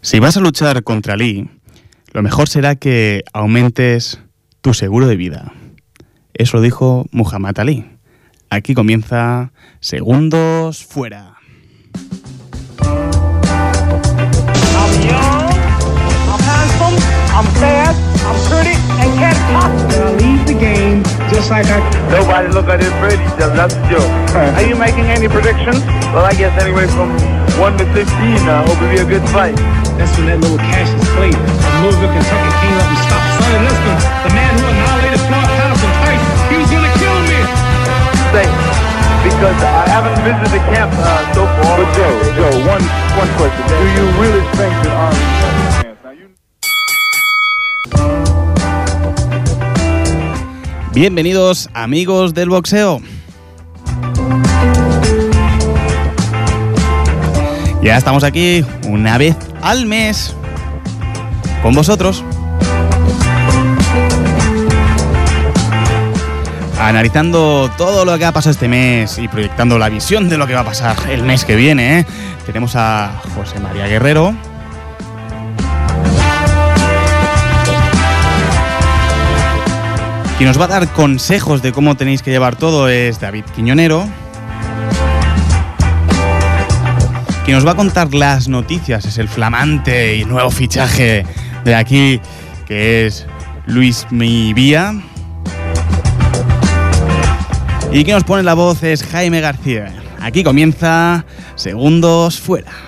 Si vas a luchar contra Lee, lo mejor será que aumentes tu seguro de vida. Eso lo dijo Muhammad Ali. Aquí comienza Segundos Fuera. Pretty, the just like I. Nobody look at this Brady stuff. That's a joke. Are you making any predictions? Well, I guess anyway from 1 to 15, I hope it'll be a good. That's when that little Cassius Clay from Louisville, Kentucky came up and stopped Sonny Liston, the man who annihilated Floyd Patterson twice. He was gonna kill me. Say, because I haven't visited the camp uh, so far. But Joe, Joe, one one question. Do you really think that Army has a chance? Bienvenidos amigos del boxeo. Ya estamos aquí una vez al mes con vosotros. Analizando todo lo que ha pasado este mes y proyectando la visión de lo que va a pasar el mes que viene, ¿eh? tenemos a José María Guerrero. Quien nos va a dar consejos de cómo tenéis que llevar todo es David Quiñonero. Quien nos va a contar las noticias es el flamante y nuevo fichaje de aquí, que es Luis Mivía. Y quien nos pone la voz es Jaime García. Aquí comienza Segundos Fuera.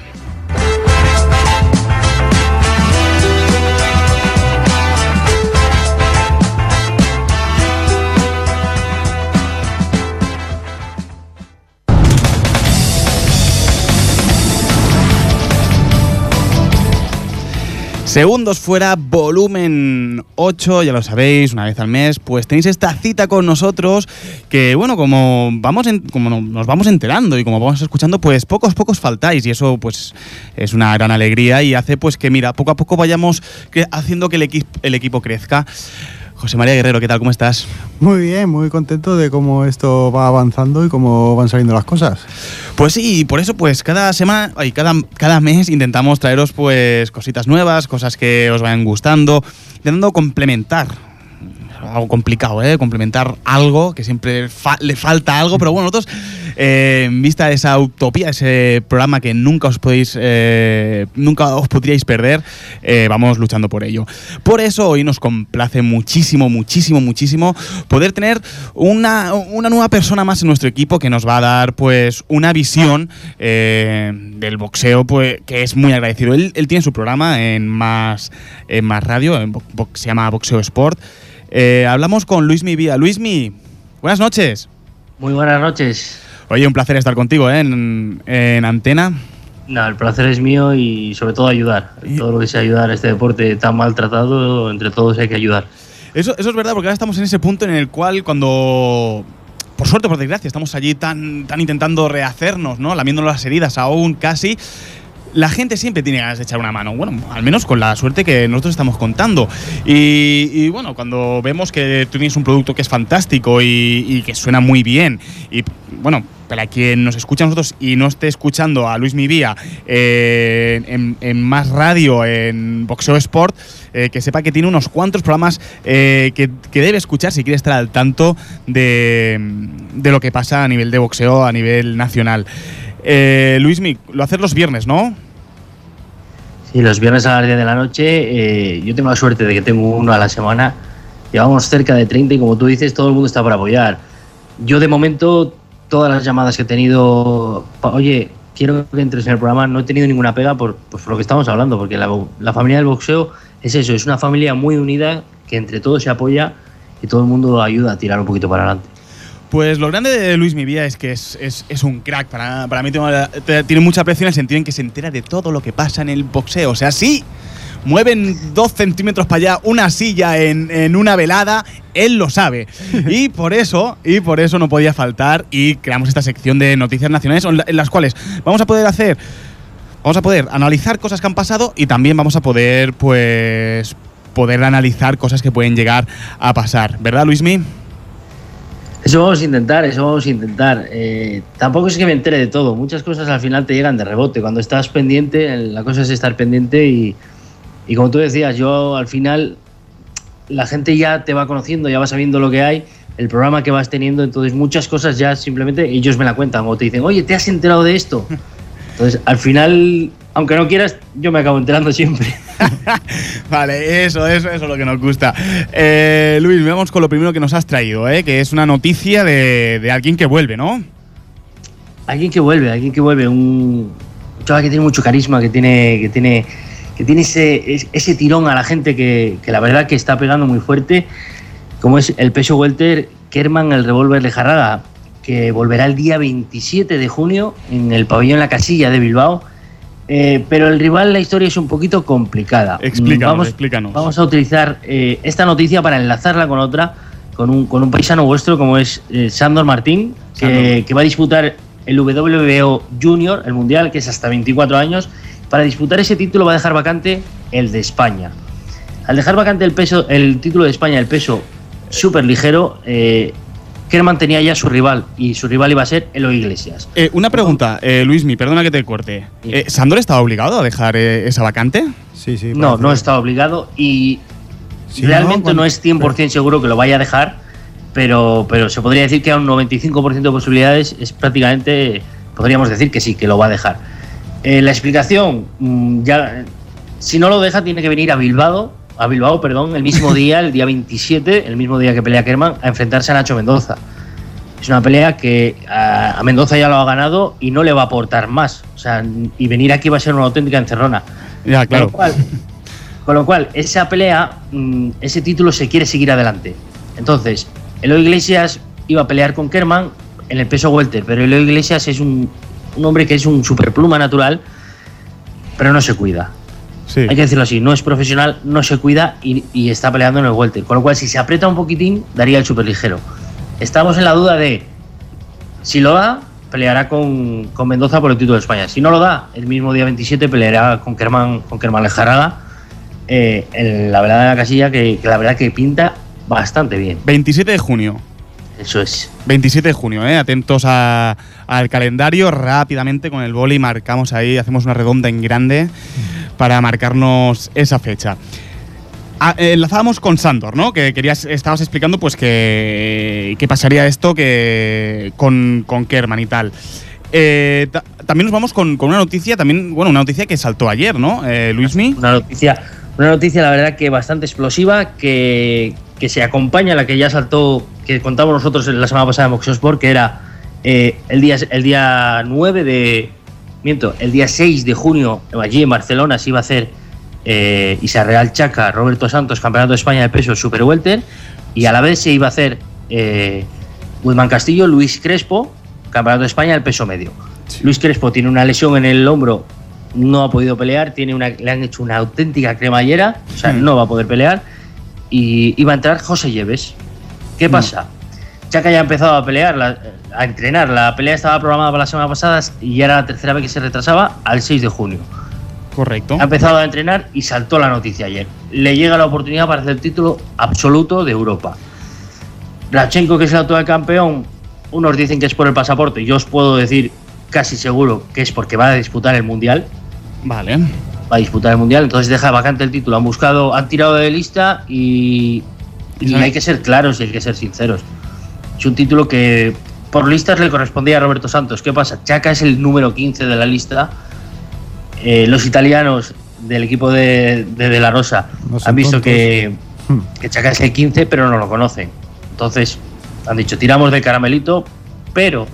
Segundos fuera, volumen 8, ya lo sabéis, una vez al mes, pues tenéis esta cita con nosotros que, bueno, como, vamos en- como no- nos vamos enterando y como vamos escuchando, pues pocos, pocos faltáis y eso pues es una gran alegría y hace pues que, mira, poco a poco vayamos haciendo que el, el equipo crezca. José María Guerrero, ¿qué tal? ¿Cómo estás? Muy bien, muy contento de cómo esto va avanzando y cómo van saliendo las cosas. Pues sí, por eso pues cada semana y cada, cada mes intentamos traeros pues cositas nuevas, cosas que os vayan gustando, intentando complementar. Algo complicado, ¿eh? Complementar algo, que siempre le falta algo, pero bueno, nosotros, eh, en vista de esa utopía, ese programa que nunca os podéis, eh, nunca os podríais perder, eh, vamos luchando por ello. Por eso hoy nos complace muchísimo, muchísimo, muchísimo poder tener una, una nueva persona más en nuestro equipo que nos va a dar pues una visión del boxeo pues, que es muy agradecido. Él, tiene su programa en Más, en más Radio, en se llama Boxeo Sport. Eh, hablamos con Luismi Vía. Luismi, buenas noches. Muy buenas noches. Oye, un placer estar contigo ¿eh? en, en antena. No, el placer es mío y sobre todo ayudar. Todo lo que sea ayudar a este deporte tan maltratado, entre todos hay que ayudar. Eso, eso es verdad, porque ahora estamos en ese punto en el cual cuando, por suerte por desgracia, estamos allí tan, tan intentando rehacernos, ¿no? Lamiéndonos las heridas aún casi. La gente siempre tiene ganas de echar una mano, bueno, al menos con la suerte que nosotros estamos contando. Y, bueno, cuando vemos que tú tienes un producto que es fantástico y, que suena muy bien, y bueno, para quien nos escucha a nosotros y no esté escuchando a Luis Mivía eh, en, más radio, en Boxeo Sport, eh, que sepa que tiene unos cuantos programas eh, que, debe escuchar si quiere estar al tanto de lo que pasa a nivel de boxeo, a nivel nacional. Eh, lo haces los viernes, ¿no? Sí, los viernes a las 10 de la noche, eh, yo tengo la suerte de que tengo uno a la semana. Llevamos cerca de 30 y como tú dices, todo el mundo está para apoyar. Yo de momento, todas las llamadas que he tenido, oye, quiero que entres en el programa, no he tenido ninguna pega por, pues lo que estamos hablando, porque la familia del boxeo es eso, es una familia muy unida que entre todos se apoya y todo el mundo ayuda a tirar un poquito para adelante. Pues lo grande de Luis Mivía es que es, es- es un crack. Para, para mí tiene, mucha presión en el sentido en que se entera de todo lo que pasa en el boxeo. O sea, sí, mueven dos centímetros para allá una silla en, en una velada, él lo sabe. Y por eso, y por eso no podía faltar y creamos esta sección de noticias nacionales en las cuales vamos a poder hacer vamos a poder analizar cosas que han pasado y también vamos a poder, pues, poder analizar cosas que pueden llegar a pasar. ¿Verdad, Luismi? Eso vamos a intentar, eso vamos a intentar. Eh, tampoco es que me entere de todo. Muchas cosas al final te llegan de rebote. Cuando estás pendiente, la cosa es estar pendiente y, y como tú decías, yo al final la gente ya te va conociendo, ya va sabiendo lo que hay, el programa que vas teniendo, entonces muchas cosas ya simplemente ellos me la cuentan o te dicen, oye, ¿te has enterado de esto? Entonces al final, aunque no quieras, yo me acabo enterando siempre. vale, eso, eso, eso es lo que nos gusta. Eh, Luis, vamos con lo primero que nos has traído, ¿eh? que es una noticia de, de alguien que vuelve, ¿no? Alguien que vuelve, alguien que vuelve, un chaval que tiene mucho carisma, que tiene, que tiene, que tiene ese, es- ese tirón a la gente que, que la verdad que está pegando muy fuerte, como es el peso welter Kerman el revólver Lejarraga, que volverá el día 27 de junio en el pabellón La Casilla de Bilbao. Eh, pero el rival, la historia es un poquito complicada. Explícanos, vamos, explícanos. Vamos a utilizar eh, esta noticia para enlazarla con otra, con un, con un paisano vuestro como es eh, Sandor Martín, que, va a disputar el WBO Junior, el Mundial, que es hasta 24 años. Para disputar ese título va a dejar vacante el de España. Al dejar vacante el, peso, el título de España, el peso súper ligero, Kerman tenía ya su rival y su rival iba a ser Elo Iglesias. Eh, una pregunta, eh, Luismi, perdona que te corte. Sí. Eh, ¿Sandor estaba obligado a dejar eh, esa vacante? Sí, sí. No, no está obligado y Sí, realmente ¿no? Es 100% seguro que lo vaya a dejar, pero, pero se podría decir que a un 95% de posibilidades es prácticamente, podríamos decir que sí, que lo va a dejar. Eh, la explicación, mm, ya, si no lo deja, tiene que venir a Bilbao, a Bilbao, perdón, el mismo día, el día 27, el mismo día que pelea Kerman, a enfrentarse a Nacho Mendoza. Es una pelea que a, a Mendoza ya lo ha ganado y no le va a aportar más. O sea, y venir aquí va a ser una auténtica encerrona. Ya, claro. Con lo cual, con lo cual, esa pelea, mm, ese título se quiere seguir adelante. Entonces, Eloy Iglesias iba a pelear con Kerman en el peso welter, pero Eloy Iglesias es un, un hombre que es un superpluma natural, pero no se cuida. Sí. Hay que decirlo así, no es profesional, no se cuida y, y está peleando en el welter. Con lo cual, si se aprieta un poquitín, daría el superligero. Estamos en la duda de si lo da, peleará con, con Mendoza por el título de España. Si no lo da, el mismo día 27 peleará con Kerman, con Kerman Lejaraga. eh, en la verdad de la casilla que, que la verdad que pinta bastante bien. 27 de junio. Eso es. 27 de junio, ¿eh? atentos a- al calendario. Rápidamente con el boli marcamos ahí, hacemos una redonda en grande para marcarnos esa fecha. Ah, eh, enlazábamos con Sandor, ¿no? Que querías, estabas explicando pues que, que pasaría esto que con, con Kerman y tal. Eh, ta- también nos vamos con, con una noticia, también, bueno, una noticia que saltó ayer, ¿no? Eh, Luismi. Una noticia, una noticia la verdad que bastante explosiva, que, que se acompaña a la que ya saltó, que contamos nosotros la semana pasada en Boxeo Sport, que era eh, el, día, el día 9 de. Miento, el día 6 de junio, allí en Barcelona, se iba a hacer eh, Isa Real Chaca, Roberto Santos, Campeonato de España de Peso Super Welter, y a la vez se iba a hacer eh, Guzmán Castillo, Luis Crespo, Campeonato de España del peso medio. Luis Crespo tiene una lesión en el hombro, no ha podido pelear, tiene una, le han hecho una auténtica cremallera, o sea, Hmm. no va a poder pelear. Y iba a entrar José Lleves. ¿Qué Hmm. pasa? Chaca ya ha empezado a pelear, la- a entrenar. La pelea estaba programada para la semana pasada y era la tercera vez que se retrasaba al 6 de junio. Correcto. Ha empezado a entrenar y saltó la noticia ayer. Le llega la oportunidad para hacer el título absoluto de Europa. Rachenko, que es el actual campeón, unos dicen que es por el pasaporte. Yo os puedo decir casi seguro que es porque va a disputar el mundial. Vale. Va a disputar el mundial, entonces deja vacante el título. Han buscado, han tirado de lista y, y hay que ser claros y hay que ser sinceros. Es un título que por listas le correspondía a Roberto Santos. ¿Qué pasa? Chaca es el número 15 de la lista. Eh, los italianos del equipo de, de, De La Rosa No han visto que, que Chaca es el 15, pero no lo conocen. Entonces han dicho, tiramos de caramelito, pero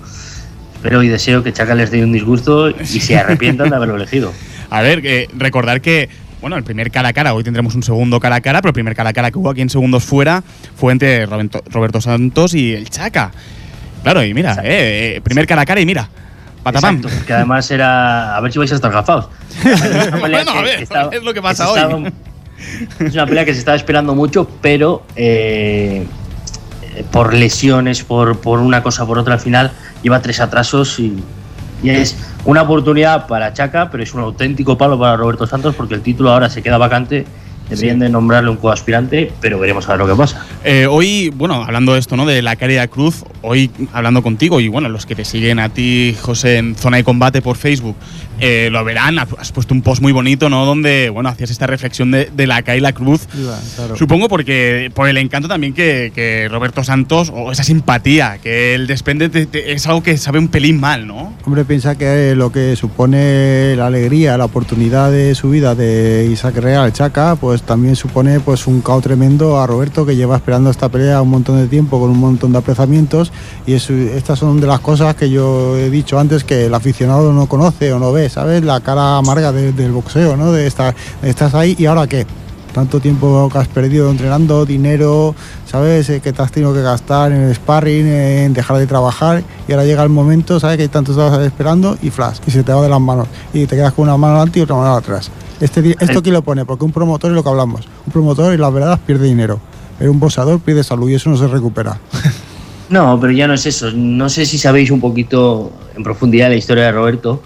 espero y deseo que Chaca les dé un disgusto y se arrepientan de haberlo elegido. A ver, eh, recordar que, bueno, el primer cara a cara, hoy tendremos un segundo cara a cara, pero el primer cara a cara que hubo aquí en segundos fuera fue entre Roberto Santos y el Chaca. Claro, y mira, eh, eh, primer cara a cara y mira, patapam. Exacto, que además era. A ver si vais a estar gafados. Bueno, a ver, estaba- es lo que pasa hoy. estaba- es una pelea que se estaba esperando mucho, pero eh, eh, por lesiones, por, por una cosa, por otra, al final lleva tres atrasos y, y es una oportunidad para Chaca, pero es un auténtico palo para Roberto Santos porque el título ahora se queda vacante Deberían de nombrarle un coaspirante, pero veremos a ver lo que pasa. Eh, hoy, bueno, hablando de esto, ¿no? De la Caridad Cruz, hoy hablando contigo y bueno, los que te siguen a ti, José, en Zona de Combate por Facebook, eh, lo verán, has puesto un post muy bonito, ¿no? Donde, bueno, hacías esta reflexión de, de la Caridad Cruz. Claro. Supongo porque por el encanto también que, que Roberto Santos, o esa simpatía que él desprende, te- te- es algo que sabe un pelín mal, ¿no? Hombre, piensa que lo que supone la alegría, la oportunidad de su vida de Isaac Real Chaca, pues también supone pues un caos tremendo a Roberto que lleva esperando esta pelea un montón de tiempo con un montón de aplazamientos y estas son de las cosas que yo he dicho antes que el aficionado no conoce o no ve, ¿sabes? La cara amarga de- del boxeo, ¿no? De estar, estás ahí y ahora qué. Tanto tiempo que has perdido entrenando, dinero, ¿sabes? Eh, que te has tenido que gastar en el sparring, en dejar de trabajar y ahora llega el momento, ¿sabes? Que tanto estabas esperando y flash, y se te va de las manos y te quedas con una mano adelante y otra mano atrás. Este, ¿Esto quién lo pone? Porque un promotor es lo que hablamos. Un promotor, y las verdad, pierde dinero. Pero un boxeador pierde salud y eso no se recupera. No, pero ya no es eso. No sé si sabéis un poquito en profundidad la historia de Roberto.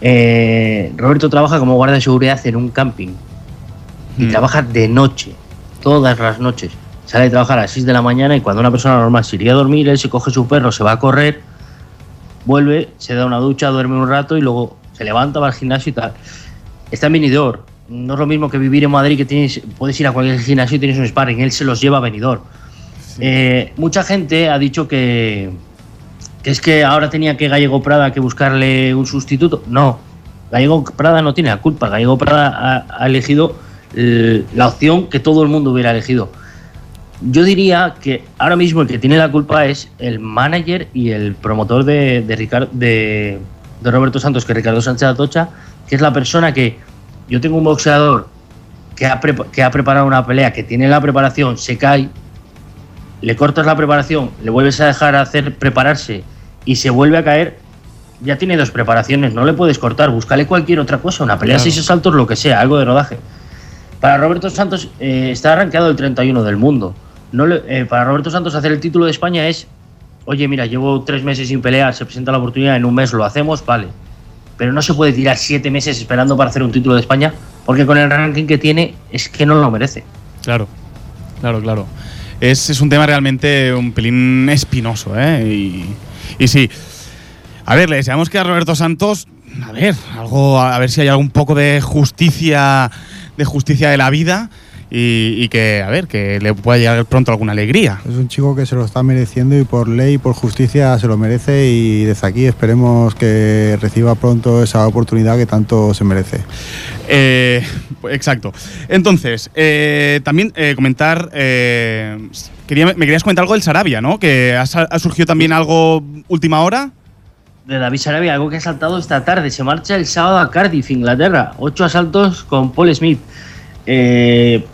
Eh, Roberto trabaja como guardia de seguridad en un camping y Mm. trabaja de noche, todas las noches. Sale de trabajar a las 6 de la mañana y cuando una persona normal se iría a dormir, él se coge su perro, se va a correr, vuelve, se da una ducha, duerme un rato y luego se levanta, va al gimnasio y tal. Está en Benidorm. No es lo mismo que vivir en Madrid, que tienes, puedes ir a cualquier gimnasio y tienes un sparring. Él se los lleva a Benidorm. Eh, mucha gente ha dicho que, que es que ahora tenía que Gallego Prada que buscarle un sustituto. No, Gallego Prada no tiene la culpa. Gallego Prada ha, ha elegido la opción que todo el mundo hubiera elegido. Yo diría que ahora mismo el que tiene la culpa es el manager y el promotor de, de, Ricardo, de, de Roberto Santos, que es Ricardo Sánchez Atocha, que es la persona que yo tengo un boxeador que ha, que ha preparado una pelea, que tiene la preparación, se cae, le cortas la preparación, le vuelves a dejar hacer prepararse y se vuelve a caer, ya tiene dos preparaciones, no le puedes cortar, búscale cualquier otra cosa, una pelea Claro. seis asaltos, lo que sea, algo de rodaje. Para Roberto Santos eh, está arranqueado el 31 del mundo. Eh, para Roberto Santos hacer el título de España es, oye, mira, llevo tres meses sin pelear, se presenta la oportunidad, en un mes lo hacemos, vale. Pero no se puede tirar siete meses esperando para hacer un título de España, porque con el ranking que tiene es que no lo merece. Claro, claro, claro. Es, es un tema realmente un pelín espinoso, ¿eh? Y, y sí. A ver, le deseamos que a Roberto Santos, a ver, algo, a ver si hay algún poco de justicia, de justicia de la vida y, y que, a ver, que le pueda llegar pronto alguna alegría. Es un chico que se lo está mereciendo y por ley y por justicia se lo merece y desde aquí esperemos que reciba pronto esa oportunidad que tanto se merece. Eh, exacto. Entonces, eh, también eh, comentar. eh, quería, me querías comentar algo del Sarabia, ¿no? Que ha, ha surgido también algo última hora. De David Sarabia, algo que ha saltado esta tarde. Se marcha el sábado a Cardiff, Inglaterra. Ocho asaltos con Paul Smith. Eh,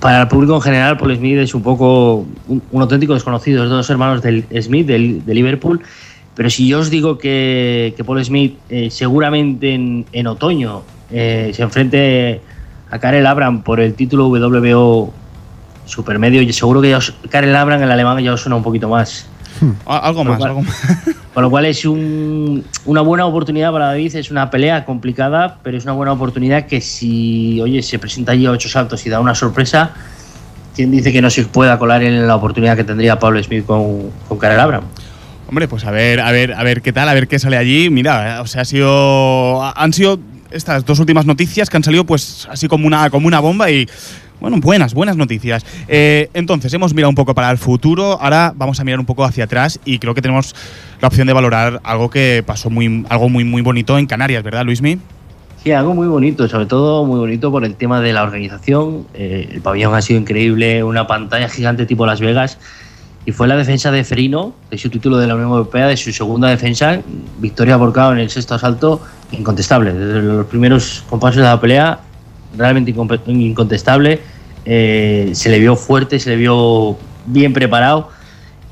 para el público en general, Paul Smith es un poco un, auténtico desconocido. Es de hermanos del Smith, del, de Liverpool. Pero si yo os digo que, que Paul Smith eh, seguramente en, en otoño eh, se enfrente a Karel Abram por el título WBO supermedio, y seguro que ya Karel Abram, el alemán, ya os suena un poquito más. A- Algo más, cual- algo más. Con lo cual es un- una buena oportunidad para David, es una pelea complicada, pero es una buena oportunidad que si, oye, se presenta allí a ocho saltos y da una sorpresa, ¿quién dice que no se pueda colar en la oportunidad que tendría Pablo Smith con, con Karel Abram? Hombre, pues a ver, a ver, a ver qué tal, a ver qué sale allí. Mira, o sea, ha sido, han sido estas dos últimas noticias que han salido, pues, así como una, como una bomba y, bueno, buenas, buenas noticias. Eh, entonces, hemos mirado un poco para el futuro, ahora vamos a mirar un poco hacia atrás y creo que tenemos la opción de valorar algo que pasó muy, algo muy, muy bonito en Canarias, ¿verdad, Luismi? Sí, algo muy bonito, sobre todo muy bonito por el tema de la organización. Eh, el pabellón ha sido increíble, una pantalla gigante tipo Las Vegas. Y fue la defensa de Ferino, de su título de la Unión Europea, de su segunda defensa, victoria por en el sexto asalto, incontestable. Desde los primeros compases de la pelea, realmente incontestable. Eh, se le vio fuerte, se le vio bien preparado.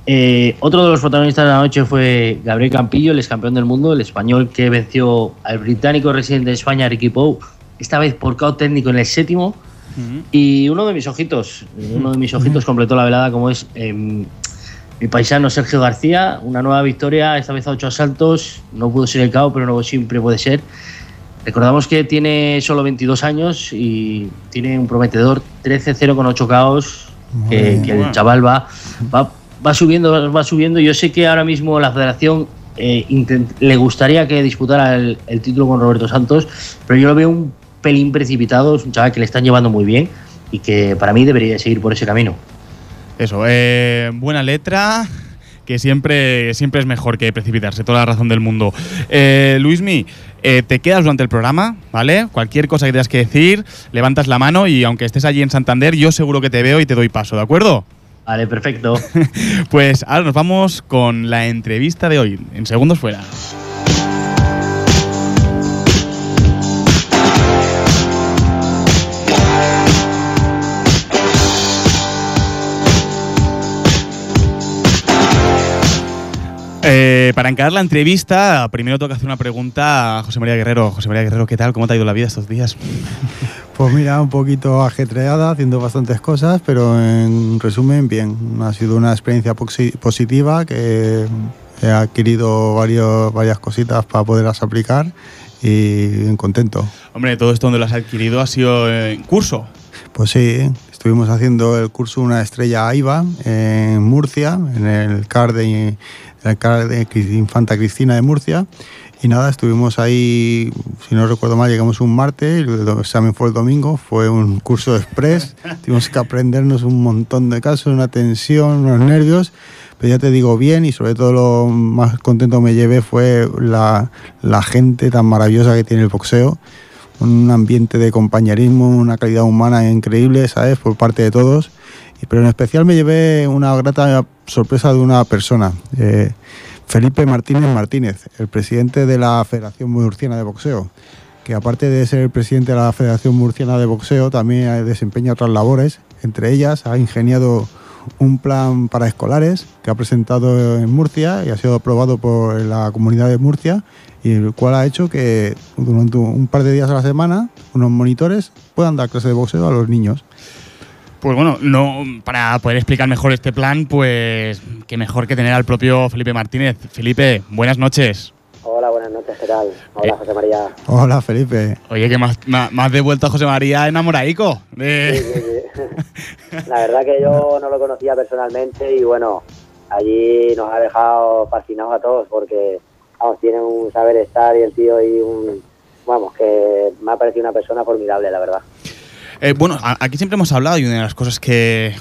Eh, otro de los protagonistas de la noche fue Gabriel Campillo, el ex campeón del mundo, el español que venció al británico residente de España, Ricky Pou, esta vez por KO técnico en el séptimo. Y uno de mis ojitos, uno de mis ojitos completó la velada, como es em, mi paisano Sergio García. Una nueva victoria, esta vez a ocho asaltos. No pudo ser el KO, pero no siempre puede ser. Recordamos que tiene solo 22 años y tiene un prometedor 13-0 con 8 caos, que, que el chaval va, va, va subiendo, va subiendo. Yo sé que ahora mismo la federación eh, intent- le gustaría que disputara el, el título con Roberto Santos, pero yo lo veo un pelín precipitado, es un chaval que le están llevando muy bien y que para mí debería seguir por ese camino. Eso, eh, buena letra, que siempre, siempre es mejor que precipitarse, toda la razón del mundo. Eh, Luismi, eh, te quedas durante el programa, ¿vale? Cualquier cosa que tengas que decir, levantas la mano y aunque estés allí en Santander, yo seguro que te veo y te doy paso, ¿de acuerdo? Vale, perfecto. Pues ahora nos vamos con la entrevista de hoy, en segundos fuera. Eh, para encarar la entrevista, primero tengo que hacer una pregunta a José María Guerrero. José María Guerrero, ¿qué tal? ¿Cómo te ha ido la vida estos días? Pues mira, un poquito ajetreada, haciendo bastantes cosas, pero en resumen, bien. Ha sido una experiencia posi- positiva que he adquirido varios, varias cositas para poderlas aplicar y contento. Hombre, todo esto donde lo has adquirido ha sido en curso. Pues sí, estuvimos haciendo el curso Una estrella AIBA en Murcia, en el CAR de, CAR de Infanta Cristina de Murcia. Y nada, estuvimos ahí, si no recuerdo mal, llegamos un martes, el examen fue el domingo, fue un curso express, tuvimos que aprendernos un montón de casos, una tensión, unos nervios, pero ya te digo bien y sobre todo lo más contento me llevé fue la, la gente tan maravillosa que tiene el boxeo un ambiente de compañerismo, una calidad humana increíble, ¿sabes? Por parte de todos. Pero en especial me llevé una grata sorpresa de una persona, eh, Felipe Martínez Martínez, el presidente de la Federación Murciana de Boxeo, que aparte de ser el presidente de la Federación Murciana de Boxeo, también desempeña otras labores. Entre ellas ha ingeniado un plan para escolares que ha presentado en Murcia y ha sido aprobado por la comunidad de Murcia y el cual ha hecho que durante un par de días a la semana unos monitores puedan dar clase de boxeo a los niños. Pues bueno, no, para poder explicar mejor este plan, pues qué mejor que tener al propio Felipe Martínez. Felipe, buenas noches. Hola, buenas noches, ¿qué tal? Hola, Eh. José María. Hola Felipe. Oye, que más, más, más de vuelta a José María enamoradico. Sí, sí, sí. La verdad que yo no lo conocía personalmente y bueno, allí nos ha dejado fascinados a todos porque, vamos, tiene un saber estar y el tío y un, vamos, que me ha parecido una persona formidable, la verdad. Eh, bueno, aquí siempre hemos hablado y una de las cosas que,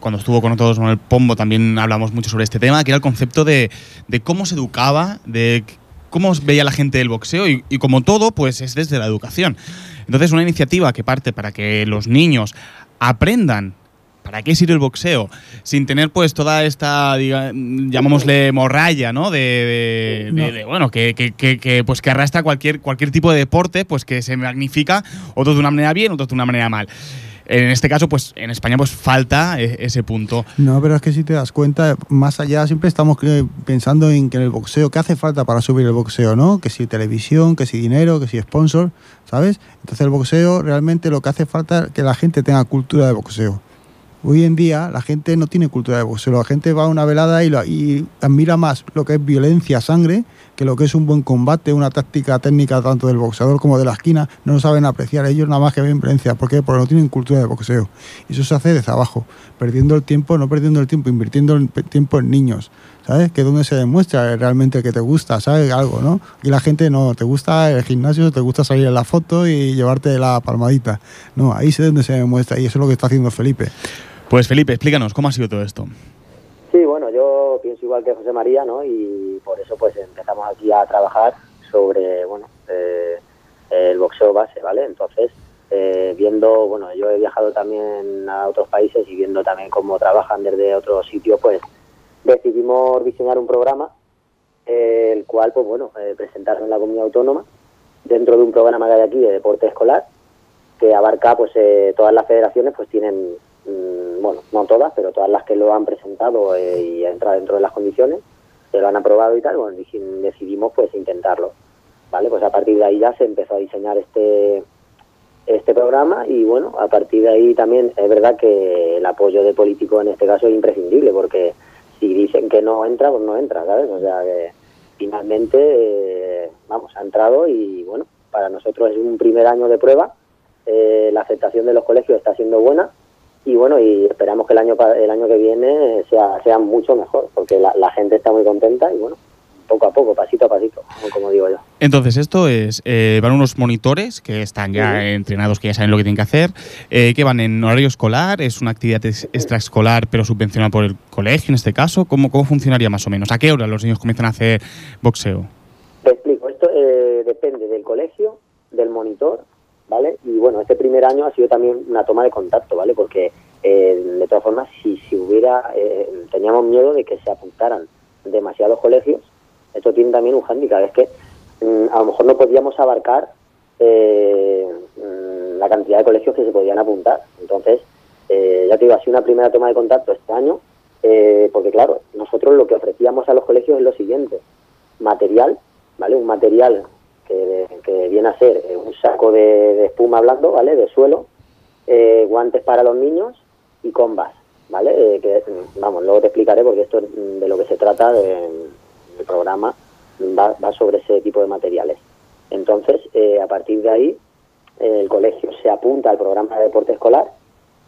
cuando estuvo con nosotros con el Pombo también hablamos mucho sobre este tema, que era el concepto de, cómo se educaba, de cómo veía la gente el boxeo y, y como todo, pues es desde la educación. Entonces, una iniciativa que parte para que los niños aprendan para qué sirve el boxeo, sin tener pues toda esta, diga- llamámosle morralla, ¿no? De, de- de- No. de, bueno, que, que- que- que, pues que arrastra cualquier, cualquier tipo de deporte, pues que se magnifica, otros de una manera bien, otros de una manera mal. En este caso, pues en España pues falta e- ese punto. No, pero es que si te das cuenta, más allá siempre estamos eh, pensando en que en el boxeo, ¿qué hace falta para subir el boxeo, no? Que si televisión, que si dinero, que si sponsor, ¿sabes? Entonces el boxeo realmente lo que hace falta es que la gente tenga cultura de boxeo. Hoy en día la gente no tiene cultura de boxeo, la gente va a una velada y, admira más lo que es violencia, sangre, que lo que es un buen combate, una táctica técnica tanto del boxeador como de la esquina. No lo saben apreciar, ellos nada más que ven violencia. ¿Por qué? Porque no tienen cultura de boxeo. Y eso se hace desde abajo, perdiendo el tiempo, no perdiendo el tiempo, invirtiendo el tiempo en niños. ¿Sabes? Que es donde se demuestra realmente que te gusta, ¿sabes? Algo, ¿no? Y la gente no, te gusta el gimnasio, te gusta salir en la foto y llevarte la palmadita. No, ahí es donde se demuestra y eso es lo que está haciendo Felipe. Pues Felipe, explícanos, ¿cómo ha sido todo esto? Sí, bueno, yo pienso igual que José María, ¿no? Y por eso pues empezamos aquí a trabajar sobre, bueno, eh, el boxeo base, ¿vale? Entonces, eh, viendo, bueno, yo he viajado también a otros países y viendo también cómo trabajan desde otros sitios, pues decidimos diseñar un programa, eh, el cual, pues bueno, eh, en la comunidad autónoma dentro de un programa que hay aquí de deporte escolar que abarca pues eh, todas las federaciones pues tienen mm, bueno no todas pero todas las que lo han presentado eh, y entra dentro de las condiciones que lo han aprobado y tal bueno decidimos pues intentarlo vale pues a partir de ahí ya se empezó a diseñar este este programa y bueno a partir de ahí también es verdad que el apoyo de políticos en este caso es imprescindible porque si dicen que no entra pues no entra sabes o sea que finalmente eh, vamos ha entrado y bueno para nosotros es un primer año de prueba, eh, la aceptación de los colegios está siendo buena y bueno, y esperamos que el año el año que viene sea, sea mucho mejor, porque la gente está muy contenta y bueno, poco a poco, pasito a pasito, como digo yo. Entonces, esto es, eh, van unos monitores que están ya entrenados, que ya saben lo que tienen que hacer, eh, que van en horario escolar, es una actividad ex- extraescolar, pero subvencionada por el colegio en este caso. ¿Cómo, ¿Cómo funcionaría más o menos? ¿A qué hora los niños comienzan a hacer boxeo? Te explico, esto eh, depende del colegio, del monitor, ¿vale? Y bueno, este primer año ha sido también una toma de contacto, ¿vale? Porque eh, de todas formas, si, si hubiera, eh, teníamos miedo de que se apuntaran demasiados colegios, esto tiene también un hándicap, es que mm, a lo mejor no podíamos abarcar eh, mm, la cantidad de colegios que se podían apuntar. Entonces, eh, ya te digo, ha sido una primera toma de contacto este año, eh, porque claro, nosotros lo que ofrecíamos a los colegios es lo siguiente, material, ¿vale? Un material que, viene a ser eh, un saco de, espuma blando, ¿vale? De suelo, eh, guantes para los niños y combas, ¿vale? Que, mm, vamos, luego te explicaré porque esto mm, de lo que se trata de, el programa va, sobre ese tipo de materiales. Entonces, eh, a partir de ahí, el colegio se apunta al programa de deporte escolar,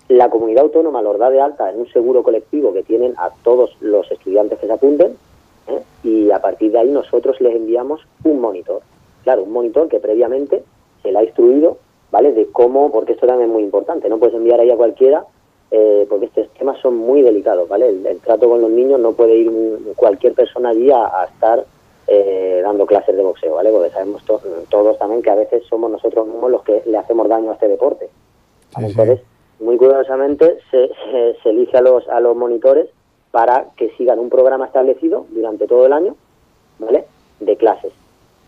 la comunidad autónoma los da de alta en un seguro colectivo que tienen a todos los estudiantes que se apunten, ¿eh? y a partir de ahí nosotros les enviamos un monitor. Claro, un monitor que previamente se le ha instruido, ¿vale? De cómo, porque esto también es muy importante, no puedes enviar ahí a cualquiera, eh, porque estos temas son muy delicados, ¿vale? El, el trato con los niños no puede ir cualquier persona allí a, a estar eh, dando clases de boxeo, ¿vale? Porque sabemos to- todos también que a veces somos nosotros mismos los que le hacemos daño a este deporte. Entonces, muy cuidadosamente se, se, se elige a los, a los monitores para que sigan un programa establecido durante todo el año, ¿vale? De clases.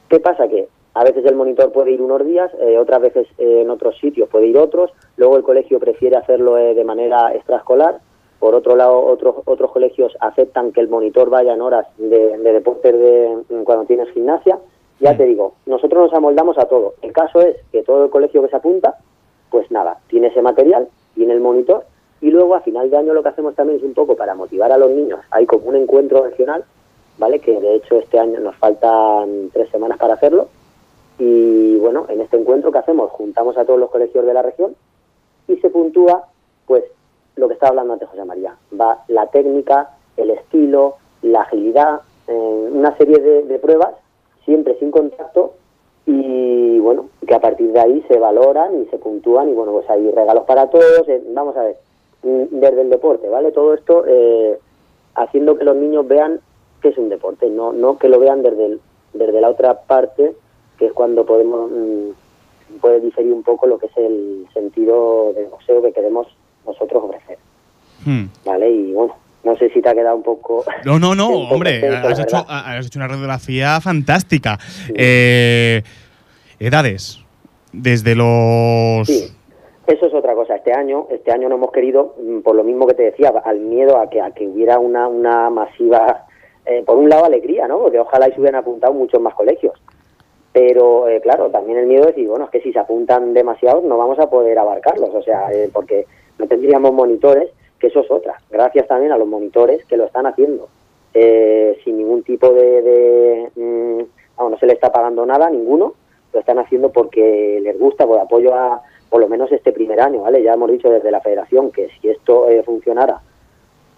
¿Qué pasa? Que a veces el monitor puede ir unos días, eh, otras veces eh, en otros sitios puede ir otros, luego el colegio prefiere hacerlo eh, de manera extraescolar, por otro lado otros otros colegios aceptan que el monitor vaya en horas de, de deportes de, cuando tienes gimnasia. Ya te digo, nosotros nos amoldamos a todo. El caso es que todo el colegio que se apunta, pues nada, tiene ese material, tiene el monitor y luego a final de año lo que hacemos también es un poco para motivar a los niños. Hay como un encuentro regional, ¿vale? Que de hecho este año nos faltan tres semanas para hacerlo. Y bueno, en este encuentro que hacemos, juntamos a todos los colegios de la región y se puntúa, pues, lo que estaba hablando antes José María. Va la técnica, el estilo, la agilidad, eh, una serie de, de pruebas, siempre sin contacto, y bueno, que a partir de ahí se valoran y se puntúan, y bueno, pues hay regalos para todos. eh, vamos a ver, mm, desde el deporte, ¿vale? Todo esto eh, haciendo que los niños vean que es un deporte, no, no que lo vean desde, desde la otra parte, que es cuando podemos mm, puede diferir un poco lo que es el sentido del boxeo que queremos nosotros ofrecer, Hmm. ¿vale? Y bueno, no sé si te ha quedado un poco... No, no, no, hombre, has hecho, has hecho una radiografía fantástica. Eh, edades, desde los... Sí, eso es otra cosa. Este año, este año no hemos querido, mm, por lo mismo que te decía, al miedo a que, a que hubiera una, una masiva, eh, por un lado alegría, ¿no? Porque ojalá y se hubieran apuntado muchos más colegios. Pero eh, claro, también el miedo es decir, bueno, es que si se apuntan demasiados no vamos a poder abarcarlos, o sea, eh, porque no tendríamos monitores, que eso es otra. Gracias también a los monitores que lo están haciendo, eh, sin ningún tipo de, de mm, no se le está pagando nada a ninguno, lo están haciendo porque les gusta, por apoyo a, por lo menos este primer año, ¿vale? Ya hemos dicho desde la federación que si esto eh, funcionara,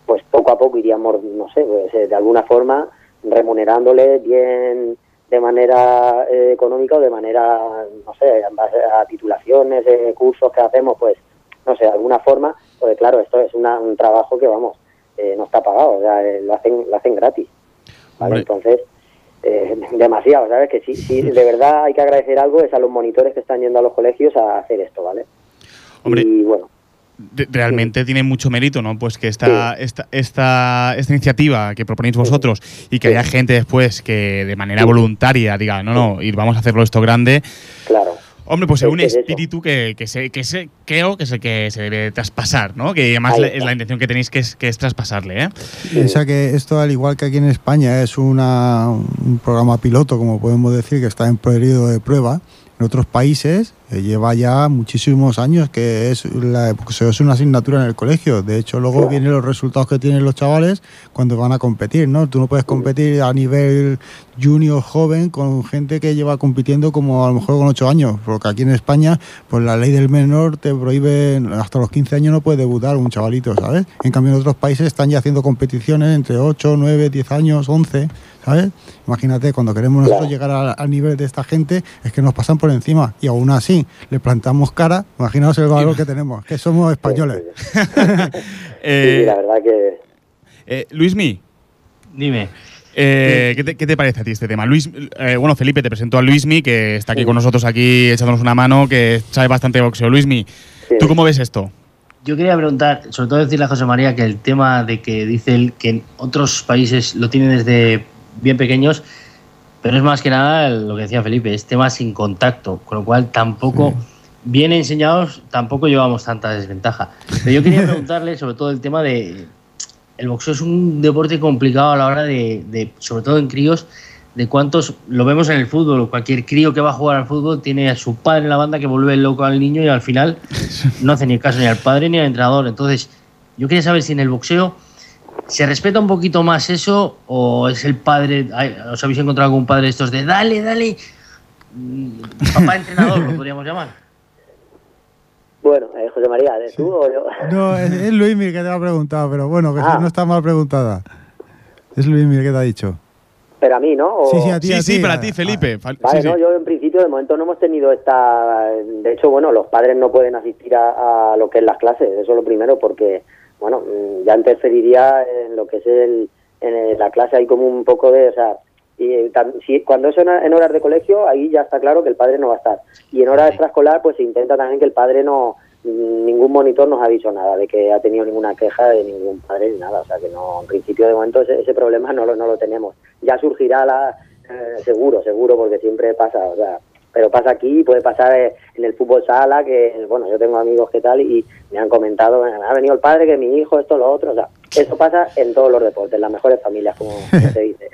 pues poco a poco iríamos, no sé, pues, eh, de alguna forma remunerándole bien de manera eh, económica o de manera, no sé, en base a titulaciones, eh, cursos que hacemos, pues, no sé, de alguna forma, porque claro, esto es una- un trabajo que, vamos, eh, no está pagado, o sea, eh, lo hacen, lo hacen gratis, ¿vale? Entonces, eh, demasiado, ¿sabes? Que sí, sí, de verdad hay que agradecer algo, es a los monitores que están yendo a los colegios a hacer esto, ¿vale? Hombre. Y bueno, realmente tiene mucho mérito, ¿no? Pues que esta, esta, esta, esta iniciativa que proponéis vosotros y que Sí. haya gente después que de manera Sí. voluntaria diga, no, no, y vamos a hacerlo esto grande. claro. Hombre, pues es Es un espíritu que, que, se, que se, creo que es el que se debe traspasar, ¿no? Que además es la intención que tenéis que es, que es traspasarle, ¿eh? Piensa que esto, al igual que aquí en España, es una, un programa piloto, como podemos decir, que está en periodo de prueba. En otros países eh, lleva ya muchísimos años que es, la, es una asignatura en el colegio. De hecho, luego vienen los resultados que tienen los chavales cuando van a competir, ¿no? Tú no puedes competir a nivel junior joven con gente que lleva compitiendo como a lo mejor con 8 años, porque aquí en España, pues la ley del menor te prohíbe hasta los 15 años no puede debutar un chavalito, ¿sabes? En cambio en otros países están ya haciendo competiciones entre 8, 9, 10 años, 11, ¿sabes? Imagínate, cuando queremos nosotros llegar al, al nivel de esta gente, es que nos pasan por encima y aún así le plantamos cara, imaginaos el valor que tenemos, que somos españoles. Eh, Sí, la verdad que eh, Luismi, Dime. eh, ¿qué, te, qué te parece a ti este tema? Luis, eh, bueno, Felipe te presentó a Luismi, que está aquí con nosotros aquí echándonos una mano, que sabe bastante de boxeo. Luismi, Sí. ¿tú cómo ves esto? Yo quería preguntar, sobre todo decirle a José María que el tema de que dice él que en otros países lo tienen desde bien pequeños, pero es más que nada lo que decía Felipe, es tema sin contacto, con lo cual tampoco, bien enseñados, tampoco llevamos tanta desventaja. Pero yo quería preguntarle sobre todo el tema de... El boxeo es un deporte complicado a la hora de, de, sobre todo en críos, de cuántos, lo vemos en el fútbol, cualquier crío que va a jugar al fútbol tiene a su padre en la banda que vuelve loco al niño y al final no hace ni caso ni al padre ni al entrenador. Entonces, yo quería saber si en el boxeo se respeta un poquito más eso o es el padre, ay, os habéis encontrado algún padre de estos de dale, dale, mm, papá entrenador, lo podríamos llamar. Bueno, eh, José María, ¿de tú o yo? No, es, es Luismi que te ha preguntado, pero bueno, que Ah. no está mal preguntada. Es Luismi que te ha dicho. Pero a mí, ¿no? O- Sí, sí, a ti, Sí, a sí, para ti, Felipe. Fal- Vale, sí, sí. no, yo en principio de momento no hemos tenido esta... De hecho, bueno, los padres no pueden asistir a, a lo que es las clases, eso es lo primero, porque, bueno, mm, ya interferiría en lo que es el, en la clase, hay como un poco de... O sea, y, eh, tam- si, cuando es en, en horas de colegio, ahí ya está claro que el padre no va a estar. Y en horas extraescolar, pues se intenta también que el padre no... mm, Ningún monitor nos ha dicho nada de que ha tenido ninguna queja de ningún padre ni nada. O sea que no, en principio de momento ese, ese problema no lo, no lo tenemos. Ya surgirá la, eh, seguro, seguro, porque siempre pasa, o sea, pero pasa aquí, puede pasar eh, en el fútbol sala, que, bueno, yo tengo amigos que tal y me han comentado, "Eh, ha venido el padre, que mi hijo, esto, lo otro, o sea, eso pasa en todos los deportes, las mejores familias, como se dice.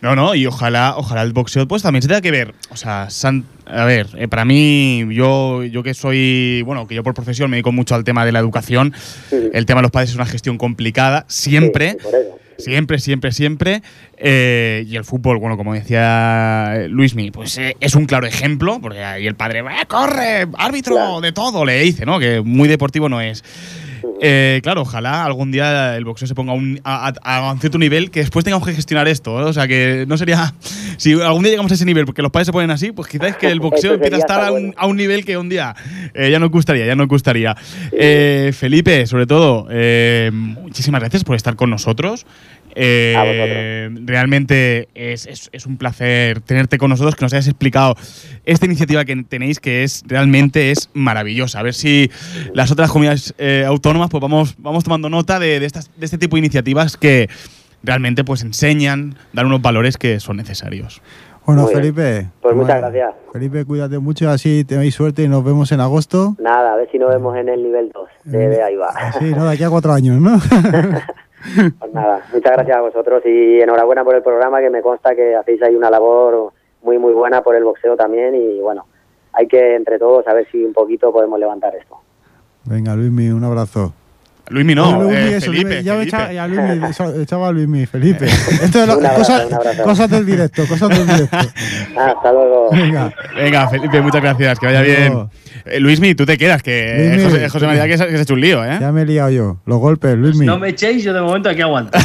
No, no, y ojalá, ojalá el boxeo pues también se tenga que ver. O sea, san- a ver, eh, para mí, yo, yo que soy, bueno, que yo por profesión me dedico mucho al tema de la educación, Sí. el tema de los padres es una gestión complicada, siempre. Sí, por eso. Siempre, siempre, siempre. Eh, y el fútbol, bueno, como decía eh, Luismi, pues eh, es un claro ejemplo, porque ahí el padre, "Eh, corre, árbitro, de todo, le dice, ¿no? Que muy deportivo no es. Eh, claro, ojalá algún día el boxeo se ponga a un, a, a- a un cierto nivel que después tengamos que gestionar esto. ¿eh? O sea, que no sería. Si algún día llegamos a ese nivel porque los padres se ponen así, pues quizás que el boxeo Eso empiece a estar a un, bueno. a un nivel que un día eh, ya nos gustaría, ya nos gustaría. Felipe, sobre todo, muchísimas gracias por estar con nosotros. Eh, A vosotros. realmente es, es- es un placer tenerte con nosotros, que nos hayas explicado esta iniciativa que tenéis, que es realmente es maravillosa. A ver si las otras comunidades eh, autónomas pues vamos, vamos tomando nota de, de estas, de este tipo de iniciativas que realmente pues enseñan, dan unos valores que son necesarios. Bueno, Muy bien. Felipe. Pues muchas bueno, gracias. Felipe, cuídate mucho, así tenéis suerte y nos vemos en agosto. Nada, a ver si nos vemos en el nivel 2 de, de ahí va. Sí, no, de aquí a cuatro años, ¿no? Pues nada, muchas gracias a vosotros y enhorabuena por el programa, que me consta que hacéis ahí una labor muy, muy buena por el boxeo también y bueno, hay que entre todos a ver si un poquito podemos levantar esto. Venga, Luismi, un abrazo. Luismi no, Luismi, eh, eso, Felipe, ya me Felipe. echaba, ya Luismi, eso- echaba a Luismi, Felipe. Esto es lo- Un abrazo, cosas, cosas del directo, cosas del directo. Ah, hasta luego. Venga. Venga, Felipe, muchas gracias, que vaya bien. Eh, Luismi, tú te quedas, que Luismi, José, José María que se, que se ha hecho un lío, ¿eh? Ya me he liado yo. Los golpes, Luismi. No me echéis, yo de momento aquí aguanto.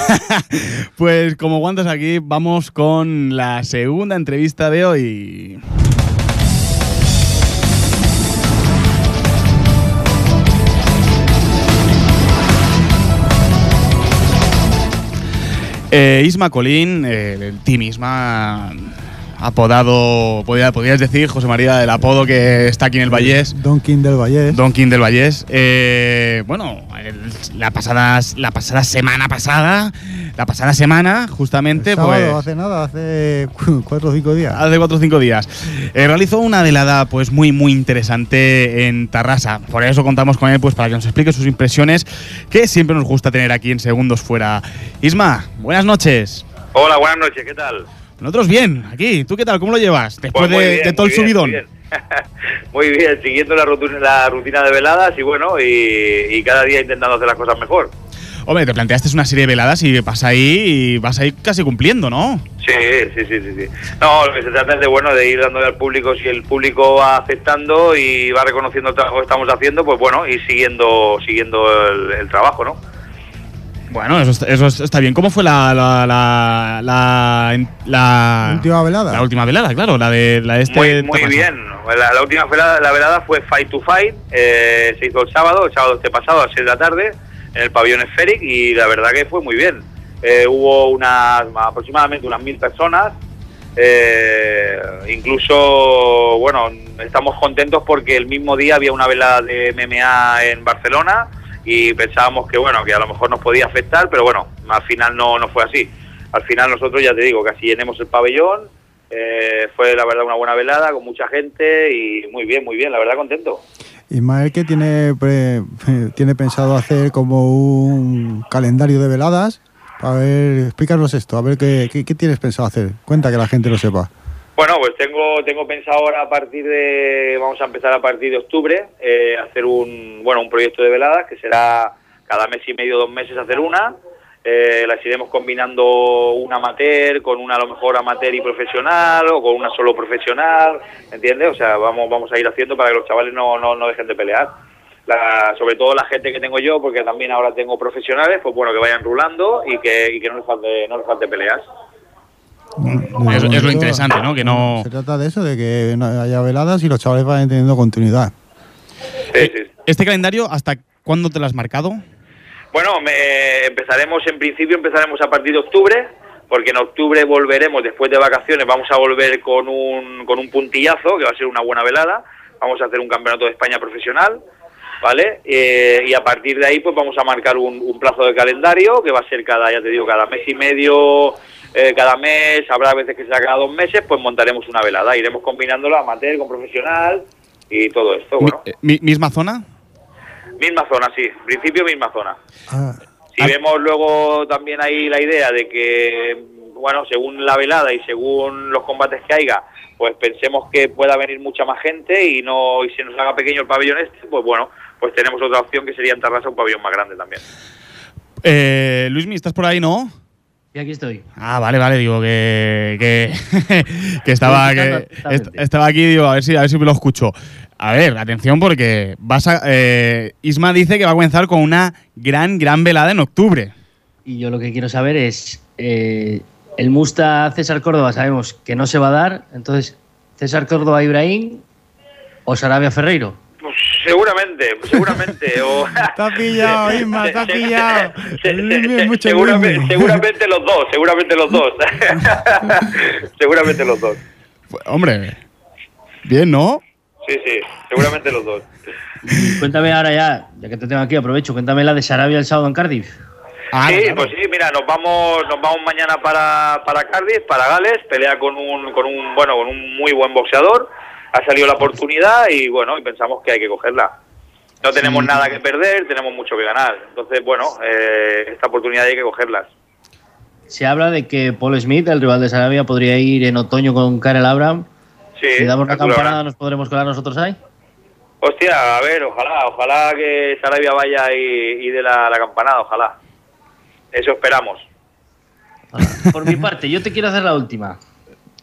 Pues como guantes aquí, vamos con la segunda entrevista de hoy. Eh, Isma Colín, eh, el Team Isma, apodado, podría- podrías decir, José María, el apodo que está aquí en el Vallés. Don King del Vallés. Don King del Vallés. Eh, bueno, el- la pasada, la pasada semana pasada, la pasada semana, justamente, El sábado, pues. hace nada, hace cu- cuatro o cinco días. Hace cuatro o cinco días. Eh, realizó una velada pues muy muy interesante en Tarrasa. Por eso contamos con él pues para que nos explique sus impresiones, que siempre nos gusta tener aquí en Segundos Fuera. Isma, buenas noches. Hola, buenas noches, ¿qué tal? Nosotros bien, aquí. ¿Tú qué tal? ¿Cómo lo llevas? Después Pues de, todo el bien, subidón. muy bien. Muy bien, siguiendo la rutina, la rutina de veladas y bueno, y, y cada día intentando hacer las cosas mejor. Hombre, te planteaste una serie de veladas y vas ahí y vas a ir casi cumpliendo, ¿no? Sí, sí, sí, sí, sí. No, lo que se trata es de, bueno, de ir dándole al público, si el público va aceptando y va reconociendo el trabajo que estamos haciendo, pues bueno, ir siguiendo, siguiendo el, el trabajo, ¿no? Bueno, eso, está- eso está bien. ¿Cómo fue la la, la, la, la- Última velada. La última velada, claro, la de, la de este. Muy, bien. La, la última velada, la velada fue Fight to Fight. eh, se hizo el sábado, el sábado este pasado a las 6 de la tarde, en el pabellón Esferic, y la verdad que fue muy bien. Eh, hubo unas aproximadamente unas mil personas. eh, incluso, bueno, estamos contentos porque el mismo día había una velada de MMA en Barcelona y pensábamos que, bueno, que a lo mejor nos podía afectar, pero bueno, al final no, no fue así. Al final nosotros, ya te digo, casi llenemos el pabellón, eh, fue la verdad una buena velada con mucha gente y muy bien, muy bien, la verdad contento. Ismael, que tiene, pre- tiene pensado hacer como un calendario de veladas. A ver, explícanos esto, a ver qué, qué, qué tienes pensado hacer. Cuenta que la gente lo sepa. Bueno, pues tengo tengo pensado ahora a partir de vamos a empezar a partir de octubre eh, hacer un bueno un proyecto de veladas que será cada mes y medio dos meses hacer una. Eh, las iremos combinando una amateur con una a lo mejor amateur y profesional o con una solo profesional ¿entiendes? O sea vamos vamos a ir haciendo para que los chavales no, no, no dejen de pelear. La, sobre todo la gente que tengo yo porque también ahora tengo profesionales pues bueno que vayan rulando y que, y que no les falte no les falte pelear Es- es lo interesante, ¿no? Que no- Se trata de eso, de que haya veladas y los chavales vayan teniendo continuidad. Sí, sí. ¿Este calendario hasta cuándo te lo has marcado? Bueno, me- empezaremos, en principio empezaremos a partir de octubre, porque en octubre volveremos, después de vacaciones, vamos a volver con un, con un puntillazo, que va a ser una buena velada, vamos a hacer un campeonato de España profesional, ¿vale? Eh, y a partir de ahí, pues vamos a marcar un, un plazo de calendario, que va a ser cada, ya te digo, cada mes y medio, eh, cada mes, habrá veces que será cada dos meses, pues montaremos una velada, iremos combinándolo amateur con profesional y todo esto, bueno. Mi- eh, mi- ¿Misma zona? Misma zona, sí, en principio misma zona. Ah, Si Ah. vemos luego también ahí la idea de que, bueno, según la velada y según los combates que haya, pues pensemos que pueda venir mucha más gente y no y se nos haga pequeño el pabellón este, pues bueno, pues tenemos otra opción que sería en Tarrasa un pabellón más grande también. Eh, Luismi, ¿estás por ahí, no? Y aquí estoy. Ah, vale, vale, digo que. que, que estaba. Que, estaba aquí, digo, a ver si, a ver si me lo escucho. A ver, atención, porque vas a. eh, Isma dice que va a comenzar con una gran, gran velada en octubre. Y yo lo que quiero saber es, eh, el Musta César Córdoba sabemos que no se va a dar, entonces César Córdoba Ibrahim o Sarabia Ferreiro. Pues seguramente, seguramente. o, has pillado, Isma, se- pillado. seguramente, seguramente los dos, seguramente los dos. seguramente los dos. Pues, hombre, bien, ¿no? Sí, sí, seguramente los dos. Cuéntame ahora ya, ya que te tengo aquí, aprovecho, cuéntame la de Sarabia el sábado en Cardiff. Ah, sí, claro. pues sí, mira, nos vamos, nos vamos mañana para, para Cardiff, para Gales, pelea con un, con un, bueno, con un muy buen boxeador. Ha salido la oportunidad y bueno, y pensamos que hay que cogerla. No tenemos nada que perder, tenemos mucho que ganar. Entonces, bueno, eh, esta oportunidad hay que cogerlas. Se habla de que Paul Smith, el rival de Sarabia, podría ir en otoño con Karel Abraham. Sí, Si damos la campanada, ¿no? ¿nos podremos colar nosotros ahí? Hostia, a ver, ojalá, ojalá que Sarabia vaya y, y dé la, la campanada, ojalá. Eso esperamos. Por mi parte, yo te quiero hacer la última.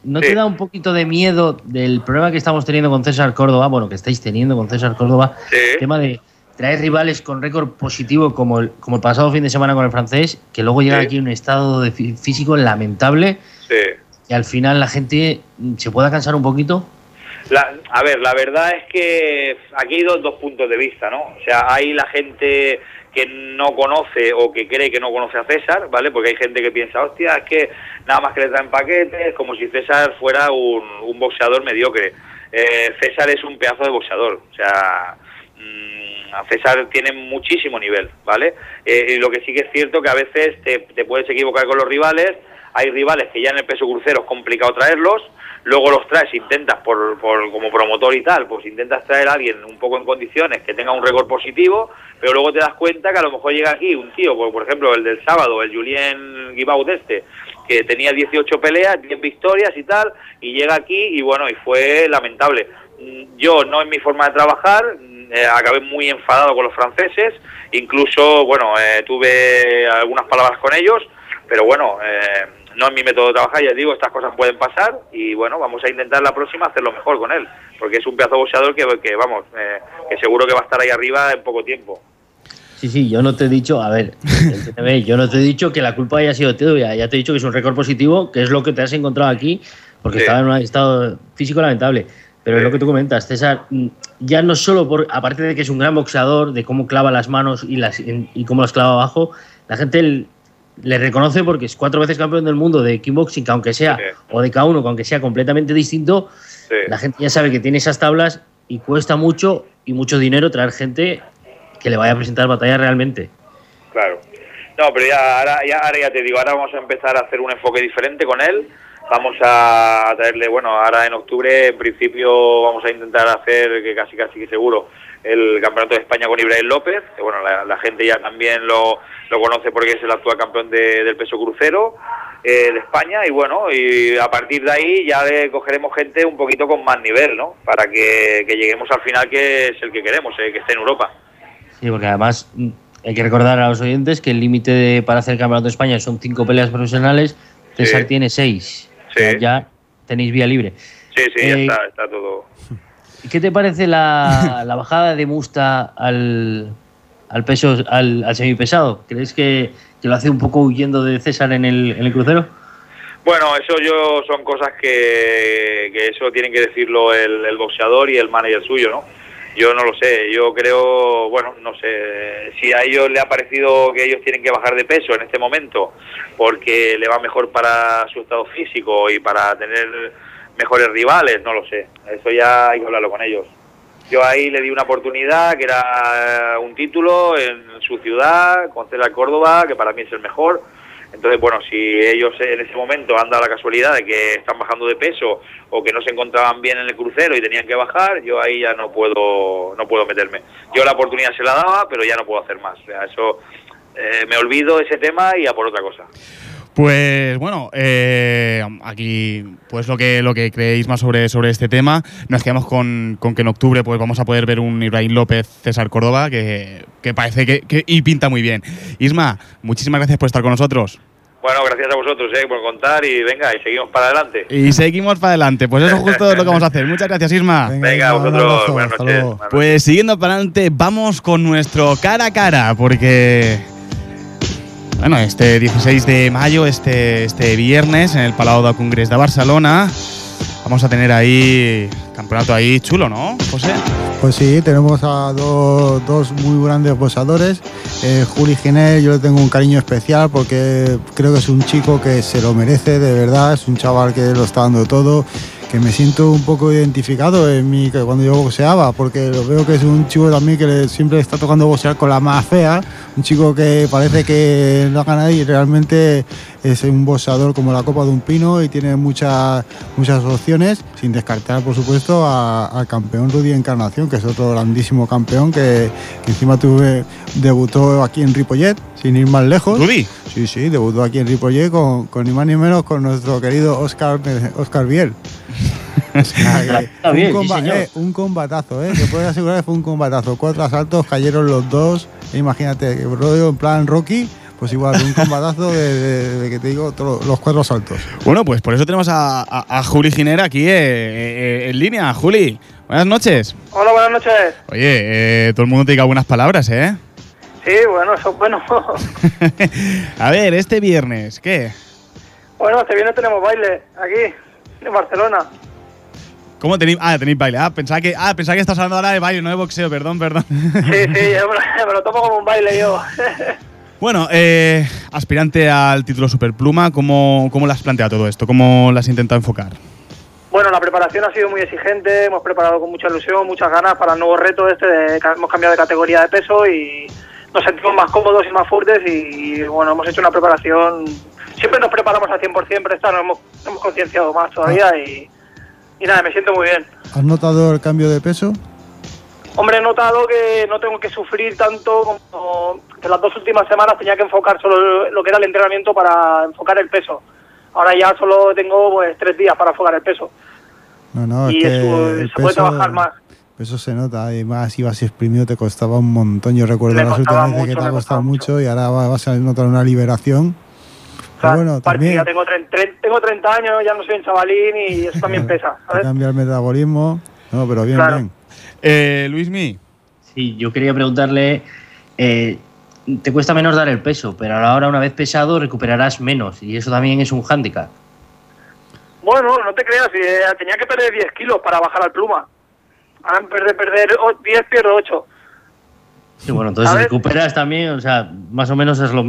¿No Sí. te da un poquito de miedo del problema que estamos teniendo con César Córdoba? Bueno, que estáis teniendo con César Córdoba. Sí. El tema de traer rivales con récord positivo como el, como el pasado fin de semana con el francés, que luego llegan Sí. aquí en un estado de fí- físico lamentable Sí. y al final la gente se pueda cansar un poquito. La- a ver, la verdad es que aquí hay dos, dos puntos de vista, ¿no? O sea, hay la gente que no conoce o que cree que no conoce a César, ¿vale? Porque hay gente que piensa, hostia, es que nada más que le traen paquetes, como si César fuera un, un boxeador mediocre. Eh, César es un pedazo de boxeador, o sea, mm, a César tiene muchísimo nivel, ¿vale? Eh, y lo que sí que es cierto que a veces te puedes equivocar con los rivales, hay rivales que ya en el peso crucero es complicado traerlos, luego los traes, intentas por, por como promotor y tal, pues intentas traer a alguien un poco en condiciones que tenga un récord positivo, pero luego te das cuenta que a lo mejor llega aquí un tío, por, por ejemplo el del sábado, el Julien Guibaud este, que tenía 18 peleas, 10 victorias y tal, y llega aquí y bueno, y fue lamentable. mm, yo no es mi forma de trabajar, mm, eh, acabé muy enfadado con los franceses, incluso, bueno, eh, tuve algunas palabras con ellos, pero bueno, eh, no es mi método de trabajar, ya digo, estas cosas pueden pasar y bueno, vamos a intentar la próxima hacerlo mejor con él, porque es un pedazo boxeador que, que vamos, eh, que seguro que va a estar ahí arriba en poco tiempo. Sí, sí, yo no te he dicho, a ver, yo no te he dicho que la culpa haya sido tuya, ya te he dicho que es un récord positivo, que es lo que te has encontrado aquí, porque Sí. estaba en un estado físico lamentable. Pero es lo que tú comentas, César, mm, ya no solo por, aparte de que es un gran boxeador, de cómo clava las manos y, las, y cómo las clava abajo, la gente le reconoce porque es cuatro veces campeón del mundo de kickboxing, que aunque sea, Sí. o de K1, que aunque sea completamente distinto, Sí. la gente ya sabe que tiene esas tablas y cuesta mucho y mucho dinero traer gente que le vaya a presentar batalla realmente. Claro. No, pero ya ahora, ya ahora ya te digo, ahora vamos a empezar a hacer un enfoque diferente con él. Vamos a traerle, bueno, ahora en octubre, en principio, vamos a intentar hacer, que casi casi que seguro, el Campeonato de España con Ibrahim López, que bueno, la, la gente ya también lo, lo conoce porque es el actual campeón de- del peso crucero eh, de España, y bueno, y a partir de ahí ya le cogeremos gente un poquito con más nivel, ¿no? Para que, que lleguemos al final, que es el que queremos, eh, que esté en Europa. Sí, porque además mm, hay que recordar a los oyentes que el límite para hacer el Campeonato de España son cinco peleas profesionales, César Sí. tiene seis. O Sí. sea, ya tenéis vía libre. Sí, sí, ya Eh, está, está todo. ¿Y ¿Qué te parece la, la bajada de Musta al, al peso al, al semipesado? ¿Crees que, que lo hace un poco huyendo de César en el, en el crucero? Bueno, eso yo son cosas que, que eso tienen que decirlo el, el boxeador y el manager suyo, ¿no? Yo no lo sé, yo creo, bueno, no sé, si a ellos le ha parecido que ellos tienen que bajar de peso en este momento porque le va mejor para su estado físico y para tener mejores rivales, no lo sé, eso ya hay que hablarlo con ellos. Yo ahí le di una oportunidad que era un título en su ciudad, con César Córdoba, que para mí es el mejor. Entonces, bueno, si ellos en ese momento han dado la casualidad de que están bajando de peso o que no se encontraban bien en el crucero y tenían que bajar, yo ahí ya no puedo no puedo meterme. Yo la oportunidad se la daba, pero ya no puedo hacer más. Eso eh, me olvido ese tema y a por otra cosa. Pues bueno, eh, aquí pues lo que lo que creéis más sobre, sobre este tema. Nos quedamos con, con que en octubre pues vamos a poder ver un Ibrahim López César Córdoba que, que parece que, que- y pinta muy bien. Isma, muchísimas gracias por estar con nosotros. Bueno, gracias a vosotros eh, por contar y venga, y seguimos para adelante. Y seguimos para adelante. Pues eso justo es lo que vamos a hacer. Muchas gracias, Isma. Venga, un vosotros, abrazo, buenas noches. Buenas Pues siguiendo para adelante, vamos con nuestro cara a cara, porque bueno, este 16 de mayo, este, este viernes, en el Palau de Congrés de Barcelona, vamos a tener ahí campeonato ahí chulo, ¿no, José? Pues sí, tenemos a dos, dos muy grandes boxeadores. Eh, Juli Giner, yo le tengo un cariño especial porque creo que es un chico que se lo merece de verdad, es un chaval que lo está dando todo, que me siento un poco identificado en que cuando yo boxeaba, porque lo veo que es un chico también que siempre está tocando boxear con la más fea, un chico que parece que no haga nada y realmente es un boxeador como la copa de un pino y tiene muchas muchas opciones, sin descartar por supuesto al campeón Rudy Encarnación, que es otro grandísimo campeón que, que encima tuve, debutó aquí en Ripollet, sin ir más lejos. Rudy. Sí, sí, debutó aquí en Ripollet con, con ni más ni menos con nuestro querido Oscar, Oscar Biel. O sea, que Está bien, un, sí, eh, un combatazo, ¿eh? Te puedo asegurar que fue un combatazo. Cuatro asaltos, cayeron los dos. E imagínate, rollo en plan Rocky, pues igual, un combatazo de, de- de que te digo, todos los cuatro asaltos. Bueno, pues por eso tenemos a, a- a Juli Giner aquí eh, eh, en línea. Juli, buenas noches. Hola, buenas noches. Oye, eh, todo el mundo te diga buenas palabras, ¿eh? Sí, bueno, eso es bueno. a ver, este viernes, ¿qué? bueno, este viernes tenemos baile aquí, en Barcelona. ¿Cómo tenéis? Ah, tenéis baile. Ah, pensaba que, ah, pensaba que estás hablando ahora de baile, no de boxeo, perdón, perdón. Sí, sí, yo me lo, me lo tomo como un baile yo. Bueno, eh, aspirante al título Superpluma, ¿cómo, ¿cómo le has planteado todo esto? ¿Cómo lo has intentado enfocar? bueno, la preparación ha sido muy exigente, hemos preparado con mucha ilusión, muchas ganas para el nuevo reto este, de, que hemos cambiado de categoría de peso y nos sentimos más cómodos y más fuertes y, bueno, hemos hecho una preparación, siempre nos preparamos al 100%, pero esta nos hemos, hemos concienciado más todavía y, y nada, me siento muy bien. ¿Has notado el cambio de peso? Hombre, he notado que no tengo que sufrir tanto como que las dos últimas semanas tenía que enfocar solo lo que era el entrenamiento para enfocar el peso. Ahora ya solo tengo pues tres días para enfocar el peso. No, no, es y que eso, el se puede trabajar más. Eso se nota, además ibas exprimido, te costaba un montón. Yo recuerdo las últimas veces que te ha costado mucho y ahora va- vas a notar una liberación. O sea, bueno, también ya tengo, tengo 30 años, ya no soy un chavalín y eso también pesa, ¿sabes? cambia el metabolismo. No, pero bien, Claro. bien. Eh, Luismi, Sí, yo quería preguntarle, eh, te cuesta menos dar el peso, pero a la hora una vez pesado recuperarás menos y eso también es un hándicap. Bueno, no te creas, eh, tenía que perder 10 kilos para bajar al pluma. Ahora en vez de perder o- 10, pierdo 8. Sí, bueno, entonces recuperas también, o sea, más o menos es lo,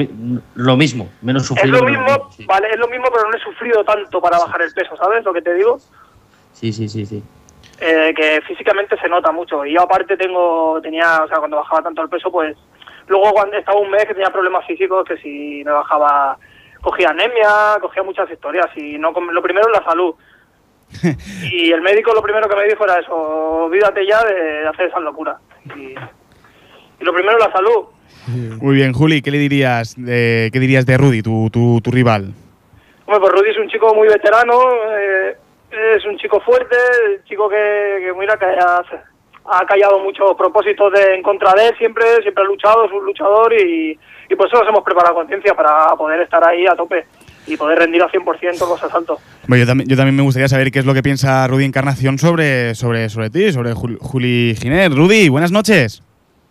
lo mismo, menos Es sufrido. lo pero mismo, sí. vale, es lo mismo, pero no he sufrido tanto para bajar el peso, ¿sabes lo que te digo? Sí, sí, sí, sí. Eh, que físicamente se nota mucho. Y yo aparte tengo, tenía, o sea, cuando bajaba tanto el peso, pues luego cuando estaba un mes que tenía problemas físicos, que si me bajaba, cogía anemia, cogía muchas historias y no com- lo primero es la salud. y el médico lo primero que me dijo era eso, olvídate ya de, de hacer esas locuras. Y, y lo primero es la salud. muy bien, Juli, ¿qué le dirías de, qué dirías de Rudy, tu, tu, tu rival? Hombre, pues Rudy es un chico muy veterano, eh, es un chico fuerte, un chico que, que mira, que ha, ha callado muchos propósitos de, en contra de él siempre, siempre ha luchado, es un luchador y, y por eso nos hemos preparado con conciencia para poder estar ahí a tope y poder rendir al 100% los asaltos. Bueno, yo, también, yo también me gustaría saber qué es lo que piensa Rudy Encarnación sobre, sobre, sobre ti, sobre Jul- Juli Giner. Rudy, buenas noches.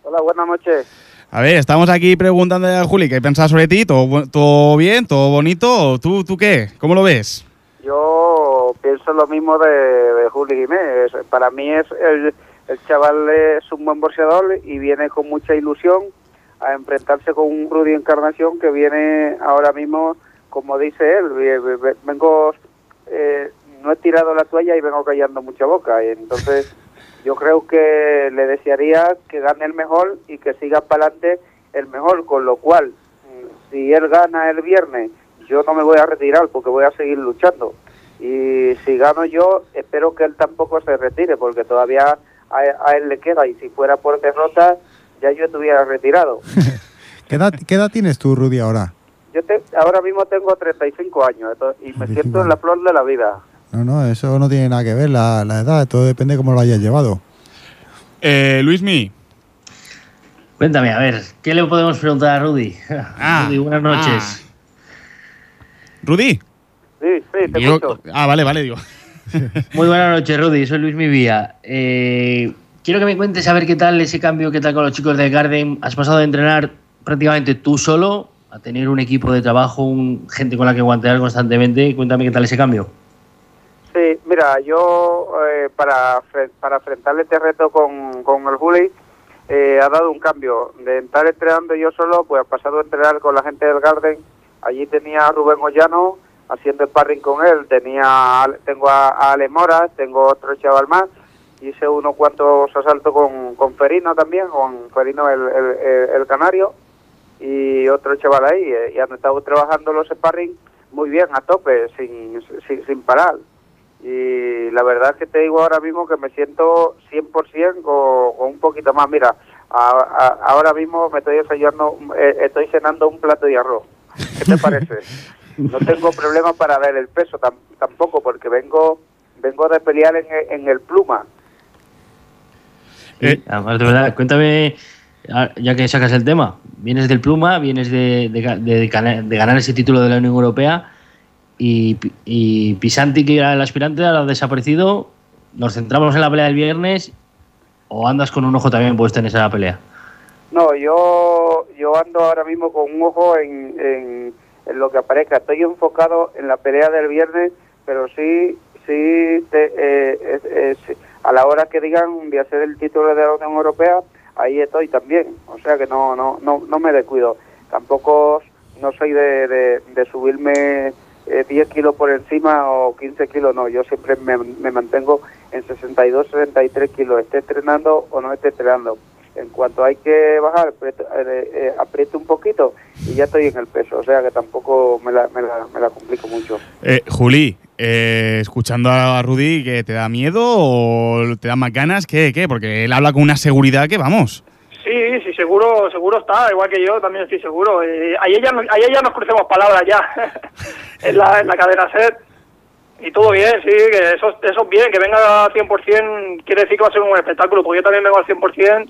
Hola, buenas noches. A ver, estamos aquí preguntando a Juli qué piensa sobre ti. ¿Todo, todo bien? ¿Todo bonito? ¿Tú, ¿Tú qué? ¿Cómo lo ves? Yo pienso lo mismo de, de Juli Jiménez. Para mí es el, el chaval es un buen boxeador y viene con mucha ilusión a enfrentarse con un Rudy Encarnación que viene ahora mismo, como dice él, ve- ve- ve- vengo, eh, no he tirado la toalla y vengo callando mucha boca. Y entonces yo creo que le desearía que gane el mejor y que siga para adelante el mejor, con lo cual, mm, si él gana el viernes, yo no me voy a retirar porque voy a seguir luchando. Y si gano yo, espero que él tampoco se retire porque todavía a, a él le queda y si fuera por derrota, ya yo estuviera retirado. ¿Qué edad, qué edad tienes tú, Rudy, ahora? Yo te, ahora mismo tengo 35 años y me 35 siento en la flor de la vida. No, no, eso no tiene nada que ver, la, la edad, todo depende de cómo lo hayas llevado. Eh, Luismi. Cuéntame, a ver, ¿qué le podemos preguntar a Rudy? Ah, Rudy, buenas noches. Rudy. Sí, sí, te Digo- escucho. ah, vale, vale, digo. Muy buenas noches, Rudy. Soy Luis Mivía. Eh, quiero que me cuentes a ver qué tal ese cambio, qué tal con los chicos del Garden. Has pasado de entrenar prácticamente tú solo a tener un equipo de trabajo, un, gente con la que guantear constantemente. Cuéntame qué tal ese cambio. Sí, mira, yo eh, para, para enfrentarle este reto con, con el Juli eh, ha dado un cambio. De estar entrenando yo solo, pues he pasado a entrenar con la gente del Garden. Allí tenía a Rubén Ollano haciendo sparring con él. Tenía, tengo a, a Ale Mora, tengo otro chaval más. Hice unos cuantos asaltos con, con Ferino también, con Ferino el, el, el- el canario y otro chaval ahí. eh, y han estado trabajando los sparring muy bien, a tope, sin, sin, sin parar. Y la verdad es que te digo ahora mismo que me siento 100% con, con un poquito más. Mira, a- a- ahora mismo me estoy desayunando, eh, estoy cenando un plato de arroz. ¿Qué te parece? No tengo problema para ver el peso tam- tampoco, porque vengo vengo de pelear en, el- en el pluma. Eh, Además, de verdad, cuéntame, ah, ya que sacas el tema, vienes del Pluma, vienes de, de ga- de gana- de ganar ese título de la Unión Europea y, y Pisanti, que era el aspirante, ahora ha desaparecido. ¿Nos centramos en la pelea del viernes o andas con un ojo también puesto en esa pelea? No, yo yo ando ahora mismo con un ojo en, en, en lo que aparezca. Estoy enfocado en la pelea del viernes, pero sí sí te, eh, a la hora que digan de hacer el título de la Unión Europea, ahí estoy también. O sea que no no no, no me descuido. Tampoco no soy de, de, de subirme eh, 10 kilos por encima o 15 kilos, no. Yo siempre me, me mantengo en 62, 63 kilos, esté entrenando o no esté entrenando. En cuanto hay que bajar, aprieto, eh, eh, aprieto un poquito y ya estoy en el peso. O sea que tampoco me la, me la, me la complico mucho. Eh, Juli, eh, escuchando a Rudy, ¿que te da miedo o te da más ganas? ¿Qué? ¿Qué? Porque él habla con una seguridad que vamos. Sí, sí, seguro, seguro está, igual que yo, también estoy seguro. Eh, ahí, ya, ahí ya nos crucemos palabras ya, en, la, en la cadena set. Y todo bien, sí, que eso, eso es bien, que venga al 100% quiere decir que va a ser un buen espectáculo, porque yo también vengo al 100%,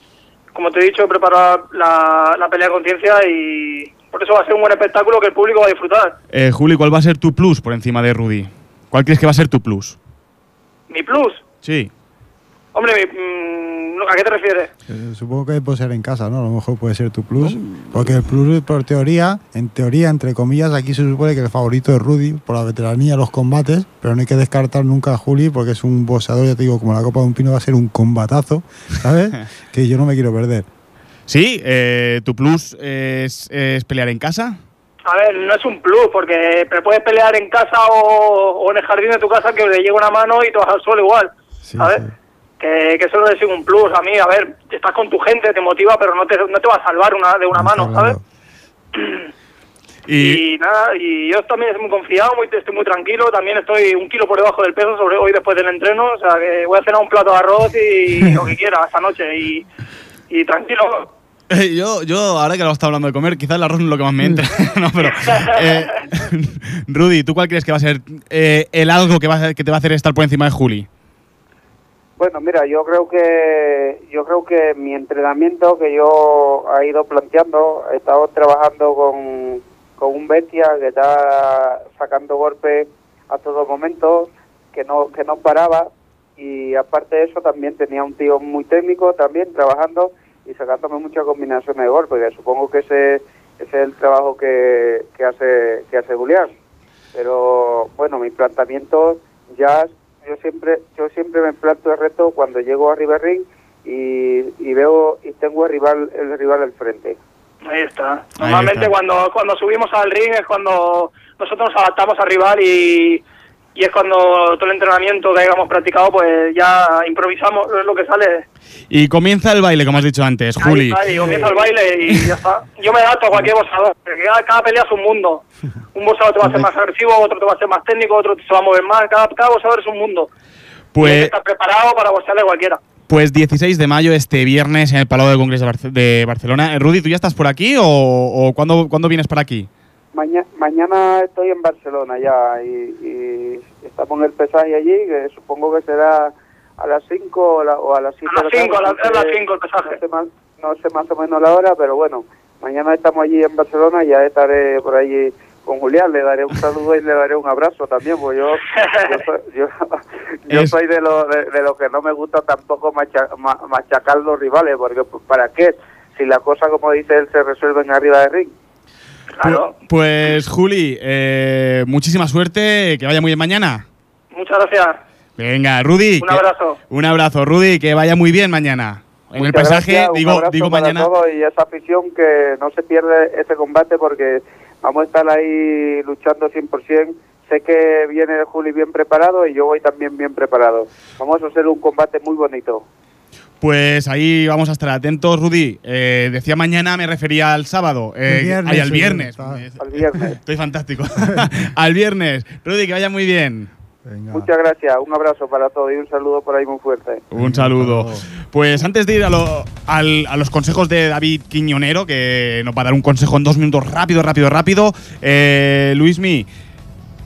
como te he dicho, he preparado la, la pelea de conciencia y por eso va a ser un buen espectáculo que el público va a disfrutar. Eh, Juli, ¿cuál va a ser tu plus por encima de Rudy? ¿Cuál crees que va a ser tu plus? Mi plus, Sí. hombre, mi- mm, ¿a qué te refieres? Eh, supongo que puede ser en casa, ¿no? A lo mejor puede ser tu plus. Porque el plus, por teoría, en teoría, entre comillas, aquí se supone que el favorito es Rudy por la veteranía los combates, pero no hay que descartar nunca a Juli porque es un boxeador, ya te digo, como la Copa de un Pino va a ser un combatazo, ¿sabes? que yo no me quiero perder. Sí, eh, tu plus es, es pelear en casa. A ver, no es un plus, porque te puedes pelear en casa o, o en el jardín de tu casa que le llega una mano y te vas al suelo igual, Sí, ¿sabes? Que, que eso no es un plus. A mí, a ver, estás con tu gente, te motiva, pero no te, no te va a salvar una de una mano, ¿sabes? Y, Y nada, y yo también estoy muy confiado, muy, estoy muy tranquilo, también estoy un kilo por debajo del peso sobre hoy después del entreno, o sea que voy a cenar un plato de arroz y lo que quiera esta noche y, y tranquilo. Eh, yo, yo, ahora que lo está hablando de comer, quizás el arroz no es lo que más me entra. no, pero. eh, Rudy, ¿tú cuál crees que va a ser eh, el algo que, va a, que te va a hacer estar por encima de Juli? Bueno, mira, yo creo que yo creo que mi entrenamiento que yo he ido planteando, he estado trabajando con, con un bestia que está sacando golpes a todo momento, que no que no paraba y aparte de eso también tenía un tío muy técnico también trabajando y sacándome muchas combinaciones de golpes, que supongo que ese, ese es el trabajo que, que hace que hace Julián. Pero bueno, mi planteamiento ya yo siempre yo siempre me planto el reto cuando llego a River Ring y, y veo y tengo el rival el rival al frente. Ahí está. Normalmente está. cuando cuando subimos al ring es cuando nosotros nos adaptamos al rival y, y es cuando todo el entrenamiento que hayamos practicado pues ya improvisamos, es lo que sale. Y comienza el baile, como has dicho antes, Ahí Juli. y comienza el baile y ya está. Yo me adapto a cualquier boxeador, porque cada, cada pelea es un mundo. Un boxeador te va a ser más agresivo, otro te va a ser más técnico, otro se va a mover más. Cada, cada boxeador es un mundo. Y hay que Pues, estar preparado para boxearle a cualquiera. pues 16 de mayo, este viernes, en el Palau de Congreso de Barce- de Barcelona. Rudy, ¿tú ya estás por aquí o, o cuándo, cuándo vienes para aquí? Maña- mañana estoy en Barcelona ya y, y estamos en el pesaje allí, que supongo que será a las 5 o, la- o a las 7 A las 5, a las, a las 5 el No pesaje. sé, más, no sé más o menos la hora, pero bueno, mañana estamos allí en Barcelona y ya estaré por allí con Julián, le daré un saludo y le daré un abrazo también, porque yo, yo, soy, yo, yo Es- soy de lo, de, de lo que no me gusta tampoco macha- ma- machacar los rivales, porque ¿para qué? Si la cosa, como dice él, se resuelven arriba de ring. Claro. Pues, Juli, eh, muchísima suerte, que vaya muy bien mañana. Muchas gracias. Venga, Rudy. Un que- abrazo. Un abrazo, Rudy, que vaya muy bien mañana. En el gracias, un digo, abrazo digo para mañana. todos y esa afición que no se pierde ese combate porque vamos a estar ahí luchando 100%. Sé que viene Juli bien preparado y yo voy también bien preparado. Vamos a hacer un combate muy bonito. Pues ahí vamos a estar atentos, Rudy. Eh, decía mañana, me refería al sábado. Eh, viernes, ay, al viernes. Al viernes. Estoy fantástico. al viernes. Rudy, que vaya muy bien. Venga. Muchas gracias. Un abrazo para todos y un saludo por ahí muy fuerte. Un saludo. Pues antes de ir a, lo- al- a los consejos de David Quiñonero, que nos va a dar un consejo en dos minutos rápido, rápido, rápido. Eh, Luismi,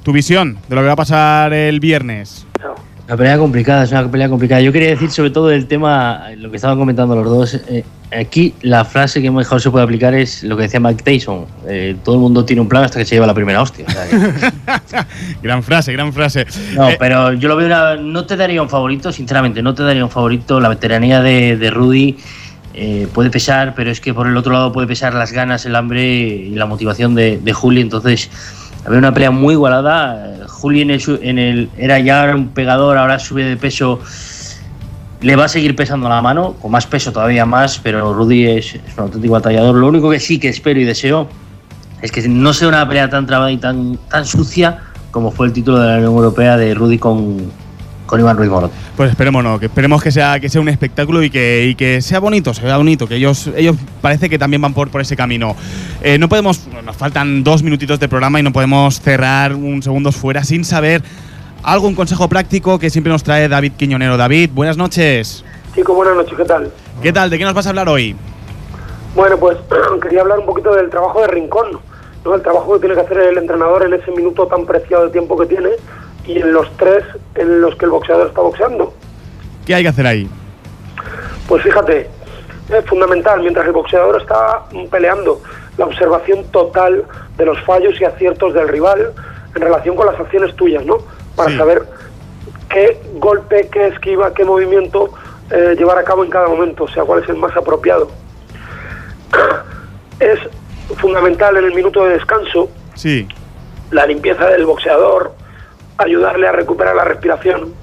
tu visión de lo que va a pasar el viernes. Una pelea complicada, es una pelea complicada. Yo quería decir sobre todo el tema, lo que estaban comentando los dos. eh, aquí la frase que mejor se puede aplicar es lo que decía Mike Tyson. eh, todo el mundo tiene un plan hasta que se lleva la primera hostia. O sea que- gran frase, gran frase. no, Eh, pero yo lo veo una- No te daría un favorito, sinceramente, no te daría un favorito. La veteranía de, de Rudy eh, puede pesar, pero es que por el otro lado puede pesar las ganas, el hambre y la motivación de, de Juli. Entonces, había una pelea muy igualada. Juli en el, en el, era ya un pegador, ahora sube de peso. Le va a seguir pesando la mano, con más peso todavía más, pero Rudy es, es un auténtico batallador. Lo único que sí que espero y deseo es que no sea una pelea tan trabada y tan, tan sucia como fue el título de la Unión Europea de Rudy con, con Iván Ruiz Morot. Pues esperemos, no, que esperemos que sea, que sea un espectáculo y que, y que sea bonito, sea bonito, que ellos, ellos parece que también van por, por ese camino. Eh, no podemos, nos faltan dos minutitos de programa y no podemos cerrar un segundos fuera sin saber algo, un consejo práctico que siempre nos trae David Quiñonero. David, buenas noches. Chicos, buenas noches, ¿qué tal? ¿Qué tal? ¿De qué nos vas a hablar hoy? Bueno, pues quería hablar un poquito del trabajo de Rincón, ¿no? el trabajo que tiene que hacer el entrenador en ese minuto tan preciado de tiempo que tiene y en los tres en los que el boxeador está boxeando. ¿Qué hay que hacer ahí? Pues fíjate, es fundamental, mientras el boxeador está peleando, la observación total de los fallos y aciertos del rival en relación con las acciones tuyas, ¿no? Para Sí. saber qué golpe, qué esquiva, qué movimiento eh, llevar a cabo en cada momento, o sea, cuál es el más apropiado. Es fundamental en el minuto de descanso Sí. la limpieza del boxeador, ayudarle a recuperar la respiración.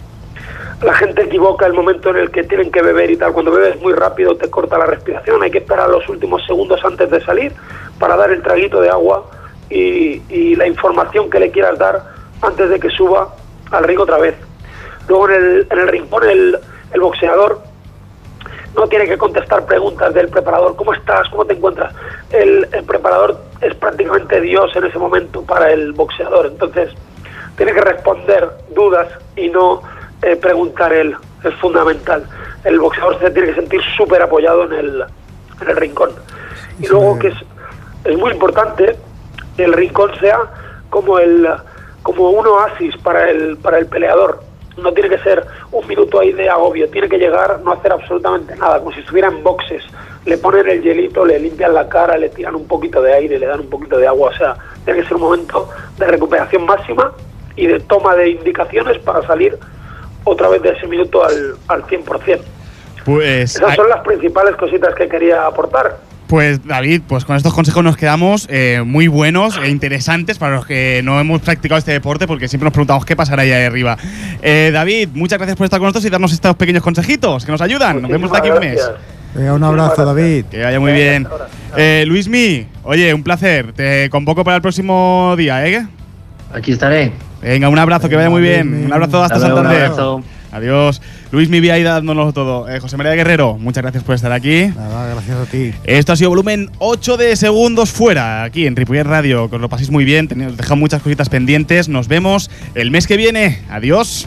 La gente equivoca el momento en el que tienen que beber y tal. Cuando bebes muy rápido te corta la respiración. Hay que esperar los últimos segundos antes de salir para dar el traguito de agua y, la información que le quieras dar antes de que suba al ring otra vez. Luego en el, en el rincón el, el boxeador no tiene que contestar preguntas del preparador, ¿cómo estás? ¿Cómo te encuentras? El, el preparador es prácticamente Dios en ese momento para el boxeador, entonces tiene que responder dudas y no eh, preguntar él, es fundamental. El boxeador se tiene que sentir súper apoyado en el, en el rincón. Y luego que es, es muy importante que el rincón sea como el como un oasis para el para el peleador. No tiene que ser un minuto ahí de agobio. Tiene que llegar no hacer absolutamente nada como si estuviera en boxes. Le ponen el hielito le limpian la cara le tiran un poquito de aire le dan un poquito de agua. O sea tiene que ser un momento de recuperación máxima y de toma de indicaciones para salir otra vez de ese minuto al, al 100%. Pues, Esas son las principales cositas que quería aportar. pues David, pues con estos consejos nos quedamos eh, muy buenos e interesantes para los que no hemos practicado este deporte porque siempre nos preguntamos qué pasará ahí arriba. Eh, David, muchas gracias por estar con nosotros y darnos estos pequeños consejitos que nos ayudan. Nos vemos de aquí un mes. Venga, un abrazo, David. Que vaya muy bien. Eh, Luismi, oye, un placer. Te convoco para el próximo día, ¿eh? Aquí estaré. Venga, un abrazo, que vaya muy bien. Un abrazo hasta luego, un Santander. abrazo. Adiós. Luis Mi ahí dándonos todo. Eh, José María Guerrero, muchas gracias por estar aquí. Nada, gracias a ti. Esto ha sido volumen 8 de segundos fuera, aquí en Ripollet Radio. Que os lo paséis muy bien, tenéis- os dejado muchas cositas pendientes. Nos vemos el mes que viene. Adiós.